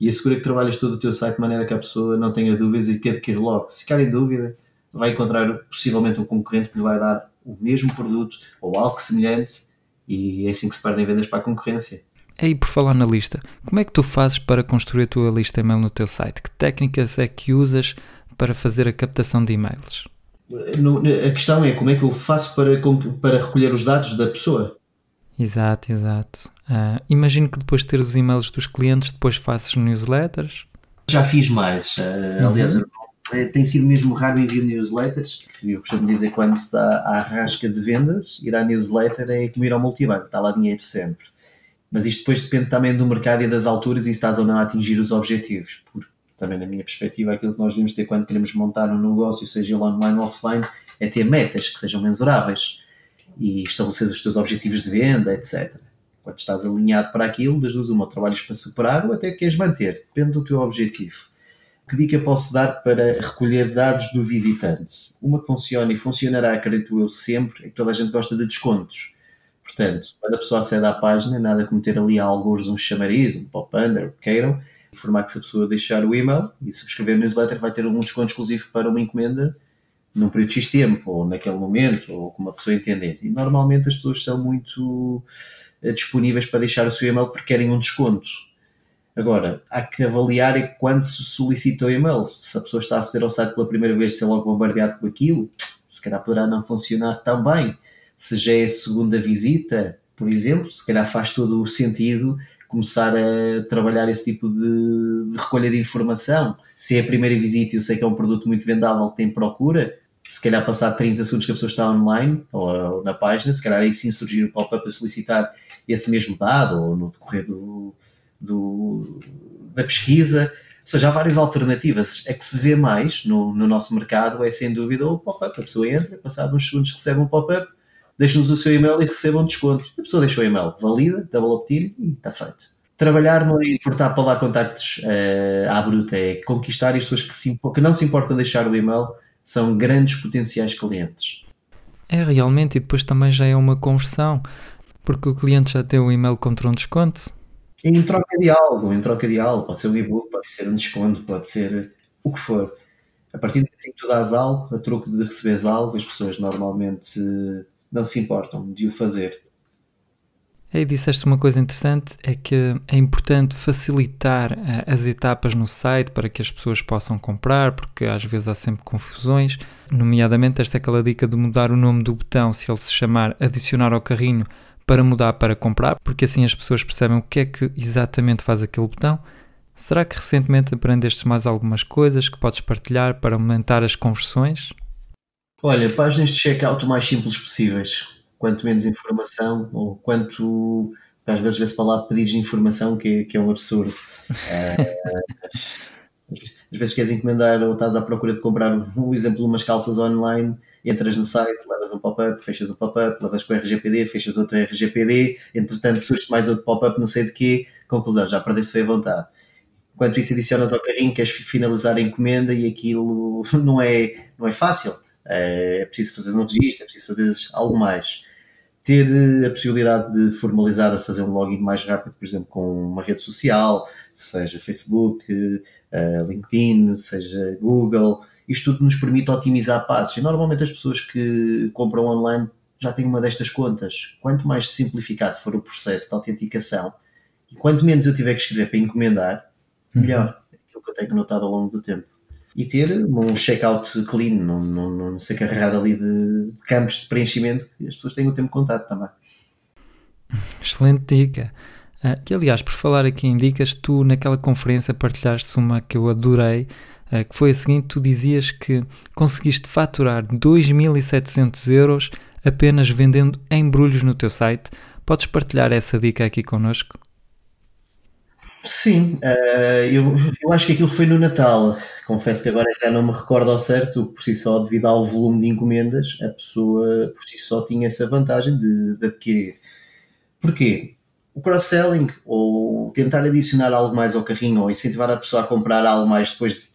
e assegura que trabalhas todo o teu site de maneira que a pessoa não tenha dúvidas e que adquire logo. Se ficar em dúvida, vai encontrar possivelmente um concorrente que lhe vai dar o mesmo produto ou algo semelhante e é assim que se perdem vendas para a concorrência. E por falar na lista, como é que tu fazes para construir a tua lista e-mail no teu site? Que técnicas é que usas para fazer a captação de e-mails? A questão é como é que eu faço para, para recolher os dados da pessoa. Exato, exato. Uh, imagino que depois de ter os e-mails dos clientes, depois faças newsletters. Já fiz mais. Uh, aliás, uhum. É, tem sido mesmo raro enviar newsletters. Eu costumo dizer quando se dá à rasca de vendas, ir à newsletter é como ir ao multibanco, está lá dinheiro sempre. Mas isto depois depende também do mercado e das alturas e se estás ou não a atingir os objetivos. Porque também na minha perspectiva, aquilo que nós devemos ter quando queremos montar um negócio, seja ele online ou offline, é ter metas que sejam mensuráveis e estabelecer os teus objetivos de venda, etc. Quando estás alinhado para aquilo, das duas uma, trabalhas para superar ou até queres manter, depende do teu objetivo que dica posso dar para recolher dados do visitante? Uma que funciona e funcionará, acredito eu, sempre, é que toda a gente gosta de descontos. Portanto, quando a pessoa acede à página, nada como ter ali alguns um chamariz, um pop-under, o que queiram, informar que se a pessoa deixar o e-mail e subscrever o newsletter vai ter um desconto exclusivo para uma encomenda num período de X tempo, ou naquele momento, ou como a pessoa entender. E normalmente as pessoas são muito eh, disponíveis para deixar o seu e-mail porque querem um desconto Agora, há que avaliar é quando se solicita o e-mail. Se a pessoa está a aceder ao site pela primeira vez, se é logo bombardeado com aquilo, se calhar poderá não funcionar tão bem. Se já é a segunda visita, por exemplo, se calhar faz todo o sentido começar a trabalhar esse tipo de, de recolha de informação. Se é a primeira visita e eu sei que é um produto muito vendável tem procura, se calhar passar 30 segundos que a pessoa está online ou, ou na página, se calhar aí sim surgir o pop-up a solicitar esse mesmo dado ou no decorrer do, do, da pesquisa. Ou seja, há várias alternativas. É que se vê mais no, no nosso mercado é sem dúvida o pop-up. A pessoa entra, passado uns segundos recebe um pop-up, deixa-nos o seu e-mail e recebe um desconto. A pessoa deixa o e-mail, valida, double opt-in e está feito. Trabalhar não é importar para lá contactos uh, à bruta, é conquistar as pessoas que, se, que não se importam de deixar o e-mail são grandes potenciais clientes. É realmente, e depois também já é uma conversão, porque o cliente já tem o e-mail contra um desconto, em troca de algo, em troca de algo, pode ser um e-book, pode ser um desconto, pode ser o que for. A partir do momento em que tu dás algo, a troco de receberes algo, as pessoas normalmente não se importam de o fazer. E disseste uma coisa interessante, é que é importante facilitar eh, as etapas no site para que as pessoas possam comprar, porque às vezes há sempre confusões, nomeadamente esta é aquela dica de mudar o nome do botão, se ele se chamar adicionar ao carrinho, para mudar para comprar, porque assim as pessoas percebem o que é que exatamente faz aquele botão. Será que recentemente aprendeste mais algumas coisas que podes partilhar para aumentar as conversões? Olha, páginas de checkout o mais simples possíveis. Quanto menos informação, ou quanto. Às vezes vê-se para lá pedidos de informação, que, que é um absurdo. Eh, às vezes queres encomendar ou estás à procura de comprar, um exemplo, umas calças online entras no site, levas um pop-up, fechas o pop-up, levas com o RGPD, fechas outro RGPD, entretanto surge mais outro pop-up, não sei de quê, conclusão, já perdeste foi a vontade. Enquanto isso adicionas ao carrinho, queres finalizar a encomenda e aquilo não é, não é fácil. É, é preciso fazer um registro, é preciso fazer algo mais. Ter eh, a possibilidade de formalizar, a fazer um login mais rápido, por exemplo, com uma rede social, seja Facebook, eh, LinkedIn, seja Google, isto tudo nos permite otimizar passos. E normalmente as pessoas que compram online já têm uma destas contas. Quanto mais simplificado for o processo de autenticação e quanto menos eu tiver que escrever para encomendar, uhum. melhor. É aquilo que eu tenho notado ao longo do tempo. E ter um checkout clean, não, não, não ser carregado ali de, de campos de preenchimento, que as pessoas tenham o tempo de contato também. Excelente dica. Uh, que aliás, por falar aqui em dicas, tu naquela conferência partilhaste uma que eu adorei, eh, que foi a seguinte: tu dizias que conseguiste faturar 2.700 euros apenas vendendo embrulhos no teu site. Podes partilhar essa dica aqui connosco? Sim, uh, eu, eu acho que aquilo foi no Natal. Confesso que agora já não me recordo ao certo, por si só, devido ao volume de encomendas, a pessoa por si só tinha essa vantagem de, de adquirir. Porquê? O cross-selling, ou tentar adicionar algo mais ao carrinho, ou incentivar a pessoa a comprar algo mais depois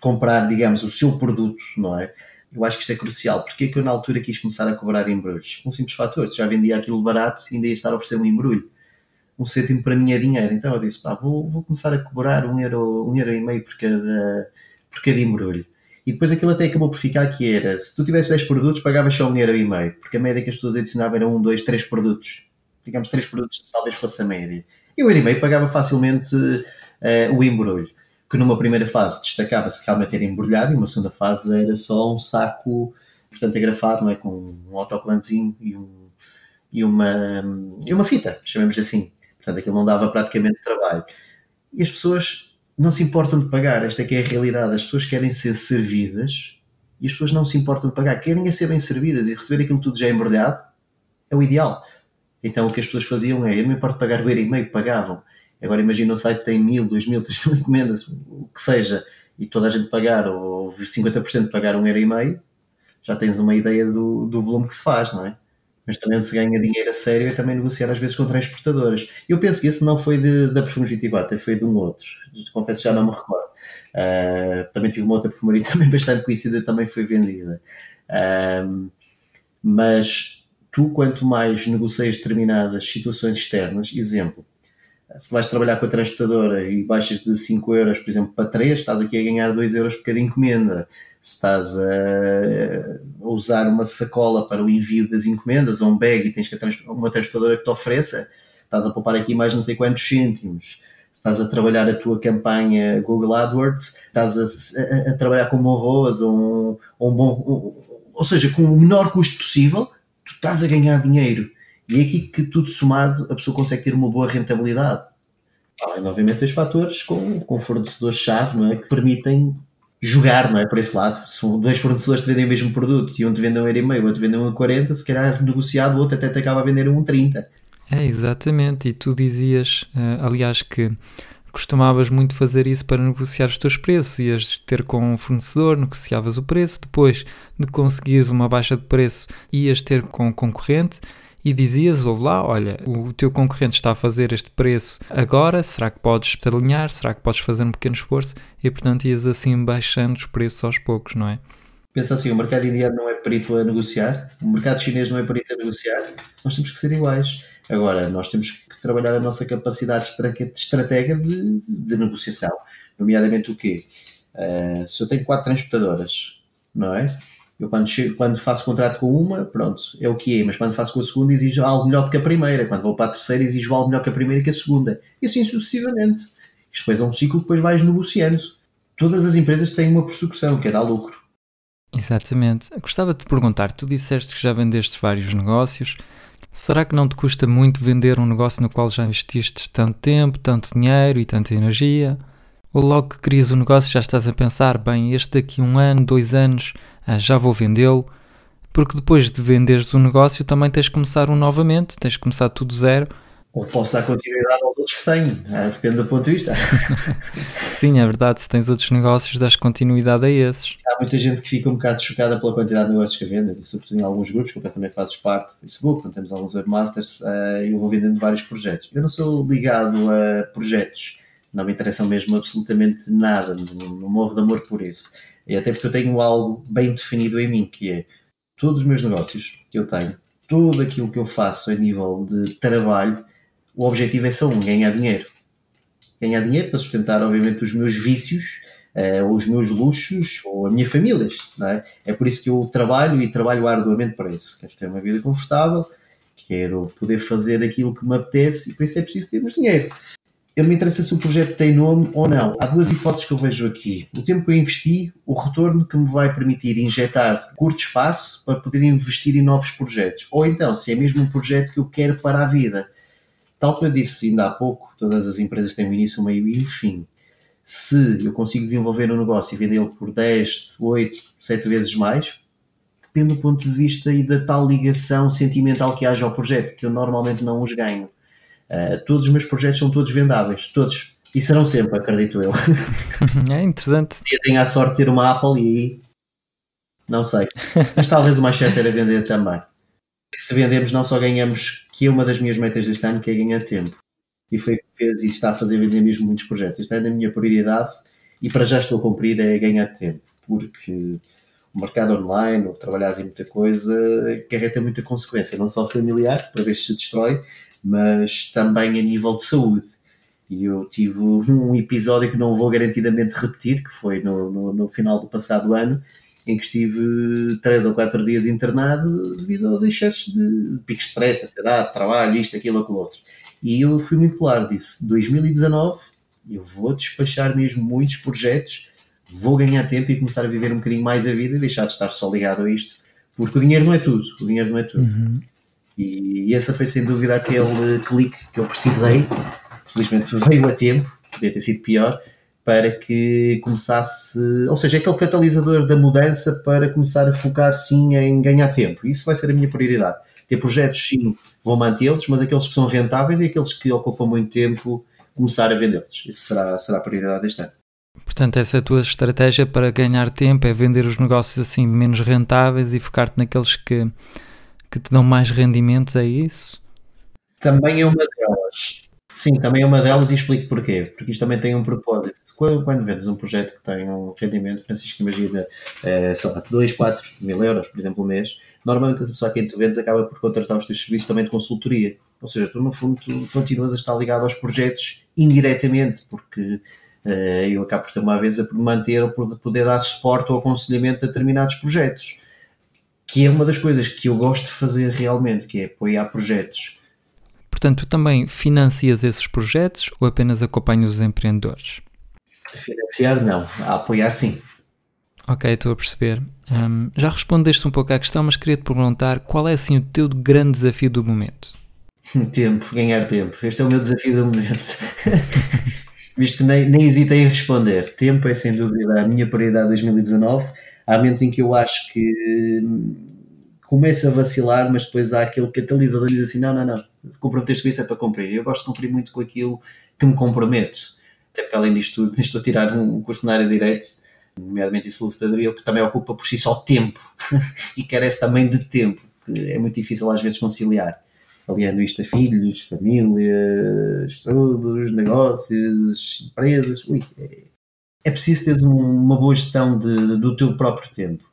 comprar, digamos, o seu produto, não é? Eu acho que isto é crucial. Porque é que eu na altura quis começar a cobrar embrulhos? Um simples fator. Se já vendia aquilo barato, ainda ia estar a oferecer um embrulho. Um cêntimo para mim é dinheiro. Então eu disse, pá, vou, vou começar a cobrar um euro, um euro e meio por cada, por cada embrulho. E depois aquilo até acabou por ficar que era, se tu tivesse 10 produtos, pagavas só um euro e meio, porque a média que as pessoas adicionavam era um, dois, três produtos. Digamos, três produtos talvez fosse a média. E o euro e meio pagava facilmente uh, o embrulho, que numa primeira fase destacava-se realmente era embrulhado e uma segunda fase era só um saco, portanto, agrafado, não é? Com um autocolantezinho e, um, e, uma, e uma fita, chamemos assim. Portanto, aquilo não dava praticamente trabalho. E as pessoas não se importam de pagar, esta é que é a realidade. As pessoas querem ser servidas e as pessoas não se importam de pagar, querem é ser bem servidas e receber aquilo tudo já embrulhado é o ideal. Então o que as pessoas faziam é, eu não me importo pagar o euro e meio, pagavam. Agora imagina um site que tem mil, dois mil, três mil encomendas, o que seja, e toda a gente pagar, ou 50% pagar um euro e meio, já tens uma ideia do, do volume que se faz, não é? Mas também onde se ganha dinheiro a sério é também negociar às vezes com transportadoras. Eu penso que esse não foi de, da Perfumes 24, foi de um outro. Confesso já não me recordo. Uh, também tive uma outra perfumaria também bastante conhecida, também foi vendida. Uh, mas tu, quanto mais negocias determinadas situações externas, exemplo, se vais trabalhar com a transportadora e baixas de 5 euros, por exemplo, para 3, estás aqui a ganhar 2 euros por cada encomenda. Estás a usar uma sacola para o envio das encomendas ou um bag e tens que uma transportadora que te ofereça, estás a poupar aqui mais não sei quantos cêntimos. Estás a trabalhar a tua campanha Google AdWords, estás a, a, a trabalhar com um ROAS ou um, ou um bom. Um, ou seja, com o menor custo possível, tu estás a ganhar dinheiro e é aqui que tudo somado a pessoa consegue ter uma boa rentabilidade. Além, obviamente, dos fatores com, com fornecedores-chave é? que permitem jogar não é? por esse lado. Se dois fornecedores te vendem o mesmo produto e um te vende um euro e meio, outro vende um a 40, se calhar negociado, o outro até te acaba a vender um 30. É, exatamente. E tu dizias, uh, aliás, que costumavas muito fazer isso para negociar os teus preços. Ias ter com um fornecedor, negociavas o preço, depois de conseguires uma baixa de preço, ias ter com o concorrente e dizias, ouve lá, olha, o teu concorrente está a fazer este preço agora, será que podes alinhar? Será que podes fazer um pequeno esforço? E portanto ias assim baixando os preços aos poucos, não é? Pensa assim, o mercado indiano não é perito a negociar, o mercado chinês não é perito a negociar, nós temos que ser iguais. Agora, nós temos que trabalhar a nossa capacidade estratégica de, de negociação, nomeadamente o quê? Uh, se eu tenho quatro transportadoras, não é? Eu quando, chego, quando faço contrato com uma, pronto, é o que é, mas quando faço com a segunda exijo algo melhor do que a primeira, quando vou para a terceira exijo algo melhor que a primeira e que a segunda, e assim sucessivamente. Isto depois é um ciclo que depois vais negociando. Todas as empresas têm uma persecução, que é dar lucro. Exatamente. Gostava de te perguntar, tu disseste que já vendeste vários negócios, será que não te custa muito vender um negócio no qual já investiste tanto tempo, tanto dinheiro e tanta energia? Ou logo que crias o um negócio já estás a pensar, bem, este daqui um ano, dois anos ah, já vou vendê-lo, porque depois de venderes o negócio também tens de começar um novamente, tens de começar tudo zero. Ou posso dar continuidade aos outros que tenho, ah, depende do ponto de vista. Sim, é verdade, se tens outros negócios, dás continuidade a esses. Há muita gente que fica um bocado chocada pela quantidade de negócios que vendem, sobretudo em alguns grupos, que eu também fazes parte do Facebook, temos alguns webmasters, uh, eu vou vendendo vários projetos. Eu não sou ligado a projetos, não me interessam mesmo absolutamente nada, não morro de amor por isso. E até porque eu tenho algo bem definido em mim, que é todos os meus negócios que eu tenho, tudo aquilo que eu faço a nível de trabalho, o objetivo é só um, ganhar dinheiro. Ganhar dinheiro para sustentar, obviamente, os meus vícios, ou os meus luxos, ou a minha família. Não é? é por isso que eu trabalho e trabalho arduamente para isso. Quero ter uma vida confortável, quero poder fazer aquilo que me apetece e por isso é preciso termos dinheiro eu me interessa se o projeto tem nome ou não. Há duas hipóteses que eu vejo aqui. O tempo que eu investi, o retorno que me vai permitir injetar curto espaço para poder investir em novos projetos. Ou então, se é mesmo um projeto que eu quero para a vida. Tal como eu disse ainda há pouco, todas as empresas têm um início, um meio e um fim. Se eu consigo desenvolver um negócio e vendê-lo por 10, 8, 7 vezes mais, depende do ponto de vista e da tal ligação sentimental que haja ao projeto, que eu normalmente não os ganho Uh, todos os meus projetos são todos vendáveis, todos. E serão sempre, acredito eu. É interessante. Eu tenho a sorte de ter uma Apple e aí não sei. Mas talvez o mais certo era vender também. Se vendemos, não só ganhamos, que é uma das minhas metas deste ano, que é ganhar tempo. E foi o que fez e está a fazer vender mesmo muitos projetos. Esta é a minha prioridade e para já estou a cumprir é ganhar tempo. Porque o mercado online, ou trabalhar em muita coisa, carreta muita consequência, não só familiar, para ver se se destrói, mas também a nível de saúde. E eu tive um episódio que não vou garantidamente repetir, que foi no, no, no final do passado ano, em que estive três ou quatro dias internado devido aos excessos de pico de stress, ansiedade, trabalho, isto, aquilo, aquilo outro. E eu fui muito claro, disse, 2019 eu vou despachar mesmo muitos projetos, vou ganhar tempo e começar a viver um bocadinho mais a vida e deixar de estar só ligado a isto, porque o dinheiro não é tudo, o dinheiro não é tudo. Uhum. E, essa foi sem dúvida aquele clique que eu precisei, felizmente veio a tempo, podia ter sido pior, para que começasse, ou seja, aquele catalisador da mudança para começar a focar sim em ganhar tempo. Isso vai ser a minha prioridade. Ter projetos, sim, vou mantê-los, mas aqueles que são rentáveis e aqueles que ocupam muito tempo, começar a vendê-los. Isso será, será a prioridade deste ano. Portanto, essa é tua estratégia para ganhar tempo é vender os negócios assim menos rentáveis e focar-te naqueles que, que te dão mais rendimentos, é isso? Também é uma delas. Sim, também é uma delas e explico porquê. Porque isto também tem um propósito. Quando, quando vendes um projeto que tem um rendimento, Francisco, imagina, é, sei lá, 2, 4 mil euros, por exemplo, mês, normalmente essa pessoa a quem tu vendes acaba por contratar os teus serviços também de consultoria. Ou seja, tu no fundo tu continuas a estar ligado aos projetos indiretamente, porque uh, eu acabo por ter uma vez a manter ou por poder dar suporte ou aconselhamento a determinados projetos. Que é uma das coisas que eu gosto de fazer realmente, que é apoiar projetos Portanto, tu também financias esses projetos ou apenas acompanhas os empreendedores? Financiar não, a apoiar sim. Ok, estou a perceber. Um, já respondeste um pouco à questão, mas queria te perguntar qual é assim o teu grande desafio do momento? Tempo, ganhar tempo. Este é o meu desafio do momento. Visto que nem, nem hesitei em responder. Tempo é sem dúvida a minha prioridade de 2019. Há momentos em que eu acho que começa a vacilar, mas depois há aquele catalisador que diz assim: não, não, não, comprometeste com isso é para cumprir. Eu gosto de cumprir muito com aquilo que me comprometo. Até porque, além disto estou a tirar um curso na área de Direito, nomeadamente em solicitadoria, que também ocupa por si só tempo e carece também de tempo, que é muito difícil às vezes conciliar. Aliando isto a filhos, família, estudos, negócios, empresas. Ui, é, é preciso ter uma boa gestão de, do teu próprio tempo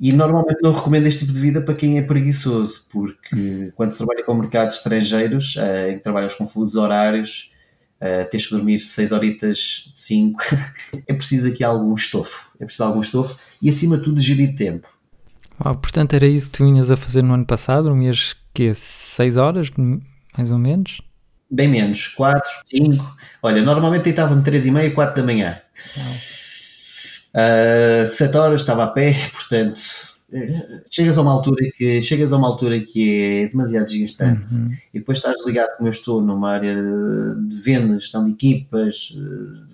e normalmente não recomendo este tipo de vida para quem é preguiçoso, porque quando se trabalha com mercados estrangeiros, uh, em que trabalhas com fusos horários, uh, tens que dormir 6 horitas de 5, é preciso aqui algum estofo. É preciso algum estofo e, acima de tudo, gerir tempo. Uau, portanto, era isso que tu vinhas a fazer no ano passado? Dormias que 6 horas, mais ou menos? Bem menos, 4, 5. Olha, normalmente deitava-me 3 e meia, 4 da manhã. Uh, sete horas estava a pé, portanto, chegas a uma altura que chegas a uma altura que é demasiado desgastante uhum. e depois estás ligado como eu estou numa área de vendas, gestão de equipas,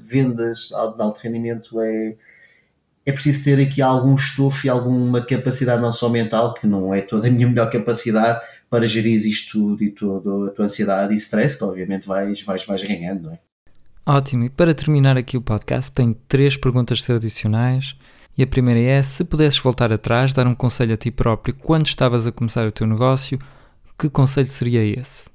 vendas de alto rendimento é é preciso ter aqui algum estofo e alguma capacidade não só mental, que não é toda a minha melhor capacidade para gerir isto tudo e toda a tua ansiedade e stress, que obviamente vais, vais, vais ganhando, não é? Ótimo, e para terminar aqui o podcast, tenho três perguntas tradicionais. E a primeira é: se pudesses voltar atrás, dar um conselho a ti próprio quando estavas a começar o teu negócio, que conselho seria esse?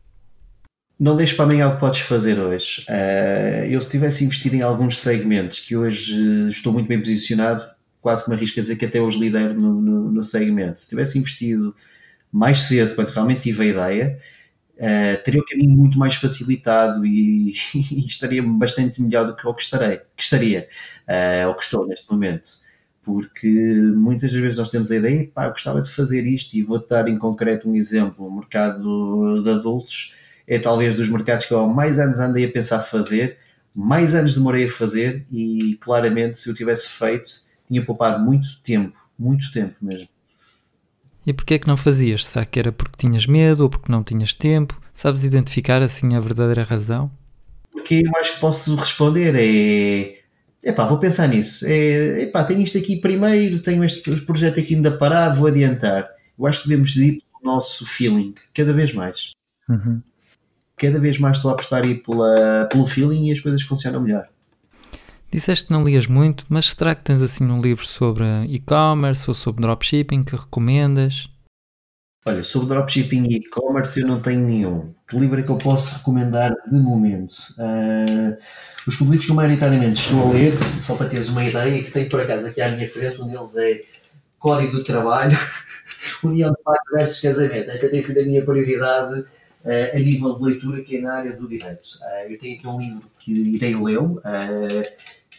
Não deixes para amanhã o que podes fazer hoje. Uh, eu, se tivesse investido em alguns segmentos que hoje estou muito bem posicionado, quase que me arrisco a dizer que até hoje lidero no, no, no segmento. Se tivesse investido mais cedo, quando realmente tive a ideia, uh, teria o caminho muito mais facilitado e, e, estaria bastante melhor do que o que, estarei, que estaria, uh, ou que estou neste momento. Porque muitas vezes nós temos a ideia, pá, eu gostava de fazer isto e vou dar em concreto um exemplo. O mercado de adultos é talvez dos mercados que eu há mais anos andei a pensar fazer, mais anos demorei a fazer e claramente se eu tivesse feito tinha poupado muito tempo, muito tempo mesmo. E porquê é que não fazias? Será que era porque tinhas medo ou porque não tinhas tempo? Sabes identificar assim a verdadeira razão? Porque eu acho que posso responder é... Epá, vou pensar nisso. É, epá, tenho isto aqui primeiro, tenho este projeto aqui ainda parado, vou adiantar. Eu acho que devemos ir pelo nosso feeling, cada vez mais. Uhum. Cada vez mais estou a apostar aí pela, pelo feeling e as coisas funcionam melhor. Disseste que não lias muito, mas será que tens assim um livro sobre e-commerce ou sobre dropshipping que recomendas? Olha, sobre dropshipping e e-commerce eu não tenho nenhum. Que livro é que eu posso recomendar de momento? Uh, os livros que eu maioritariamente estou a ler, só para teres uma ideia, que tenho por acaso aqui à minha frente, um deles é Código do Trabalho, União de Pacto versus Casamento. Esta tem sido a minha prioridade uh, a nível de leitura, que é na área do direito. Uh, eu tenho aqui um livro que irei lê-lo,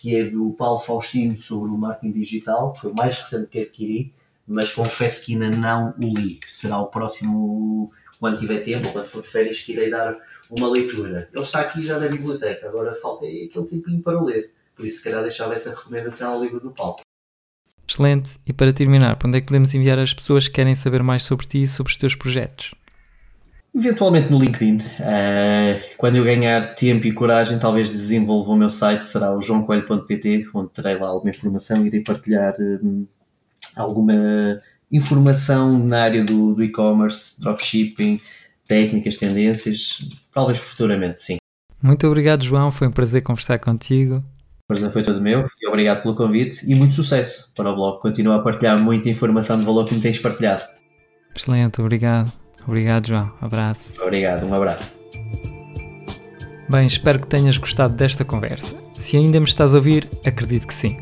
que é do Paulo Faustino sobre o marketing digital, que foi o mais recente que adquiri, mas confesso que ainda não o li. Será o próximo, quando tiver tempo, quando for de férias, que irei dar uma leitura. Ele está aqui já na biblioteca, agora falta aquele tempinho para ler. Por isso, se calhar, deixava essa recomendação ao livro do Paulo. Excelente. E para terminar, para onde é que podemos enviar as pessoas que querem saber mais sobre ti e sobre os teus projetos? Eventualmente no LinkedIn. Uh, quando eu ganhar tempo e coragem, talvez desenvolva o meu site, será o joãocoelho.pt, onde terei lá alguma informação e irei partilhar um, alguma informação na área do, do e-commerce, dropshipping, técnicas, tendências, talvez futuramente, sim. Muito obrigado, João. Foi um prazer conversar contigo. O prazer foi todo meu e obrigado pelo convite e muito sucesso para o blog. Continua a partilhar muita informação de valor que me tens partilhado. Excelente, obrigado. Obrigado, João. Abraço. Obrigado, um abraço. Bem, espero que tenhas gostado desta conversa. Se ainda me estás a ouvir, acredito que sim.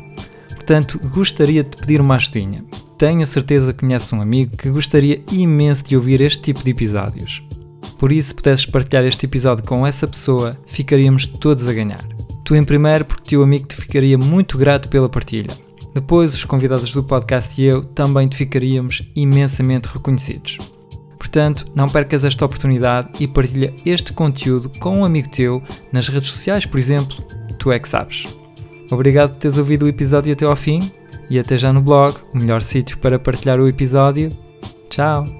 Portanto, gostaria de te pedir uma ajudinha. Tenho certeza que conheces um amigo que gostaria imenso de ouvir este tipo de episódios. Por isso, se pudesses partilhar este episódio com essa pessoa, ficaríamos todos a ganhar. Tu em primeiro, porque teu amigo te ficaria muito grato pela partilha. Depois, os convidados do podcast e eu também te ficaríamos imensamente reconhecidos. Portanto, não percas esta oportunidade e partilha este conteúdo com um amigo teu nas redes sociais, por exemplo, tu é que sabes. Obrigado por teres ouvido o episódio até ao fim e até já no blog, o melhor sítio para partilhar o episódio. Tchau!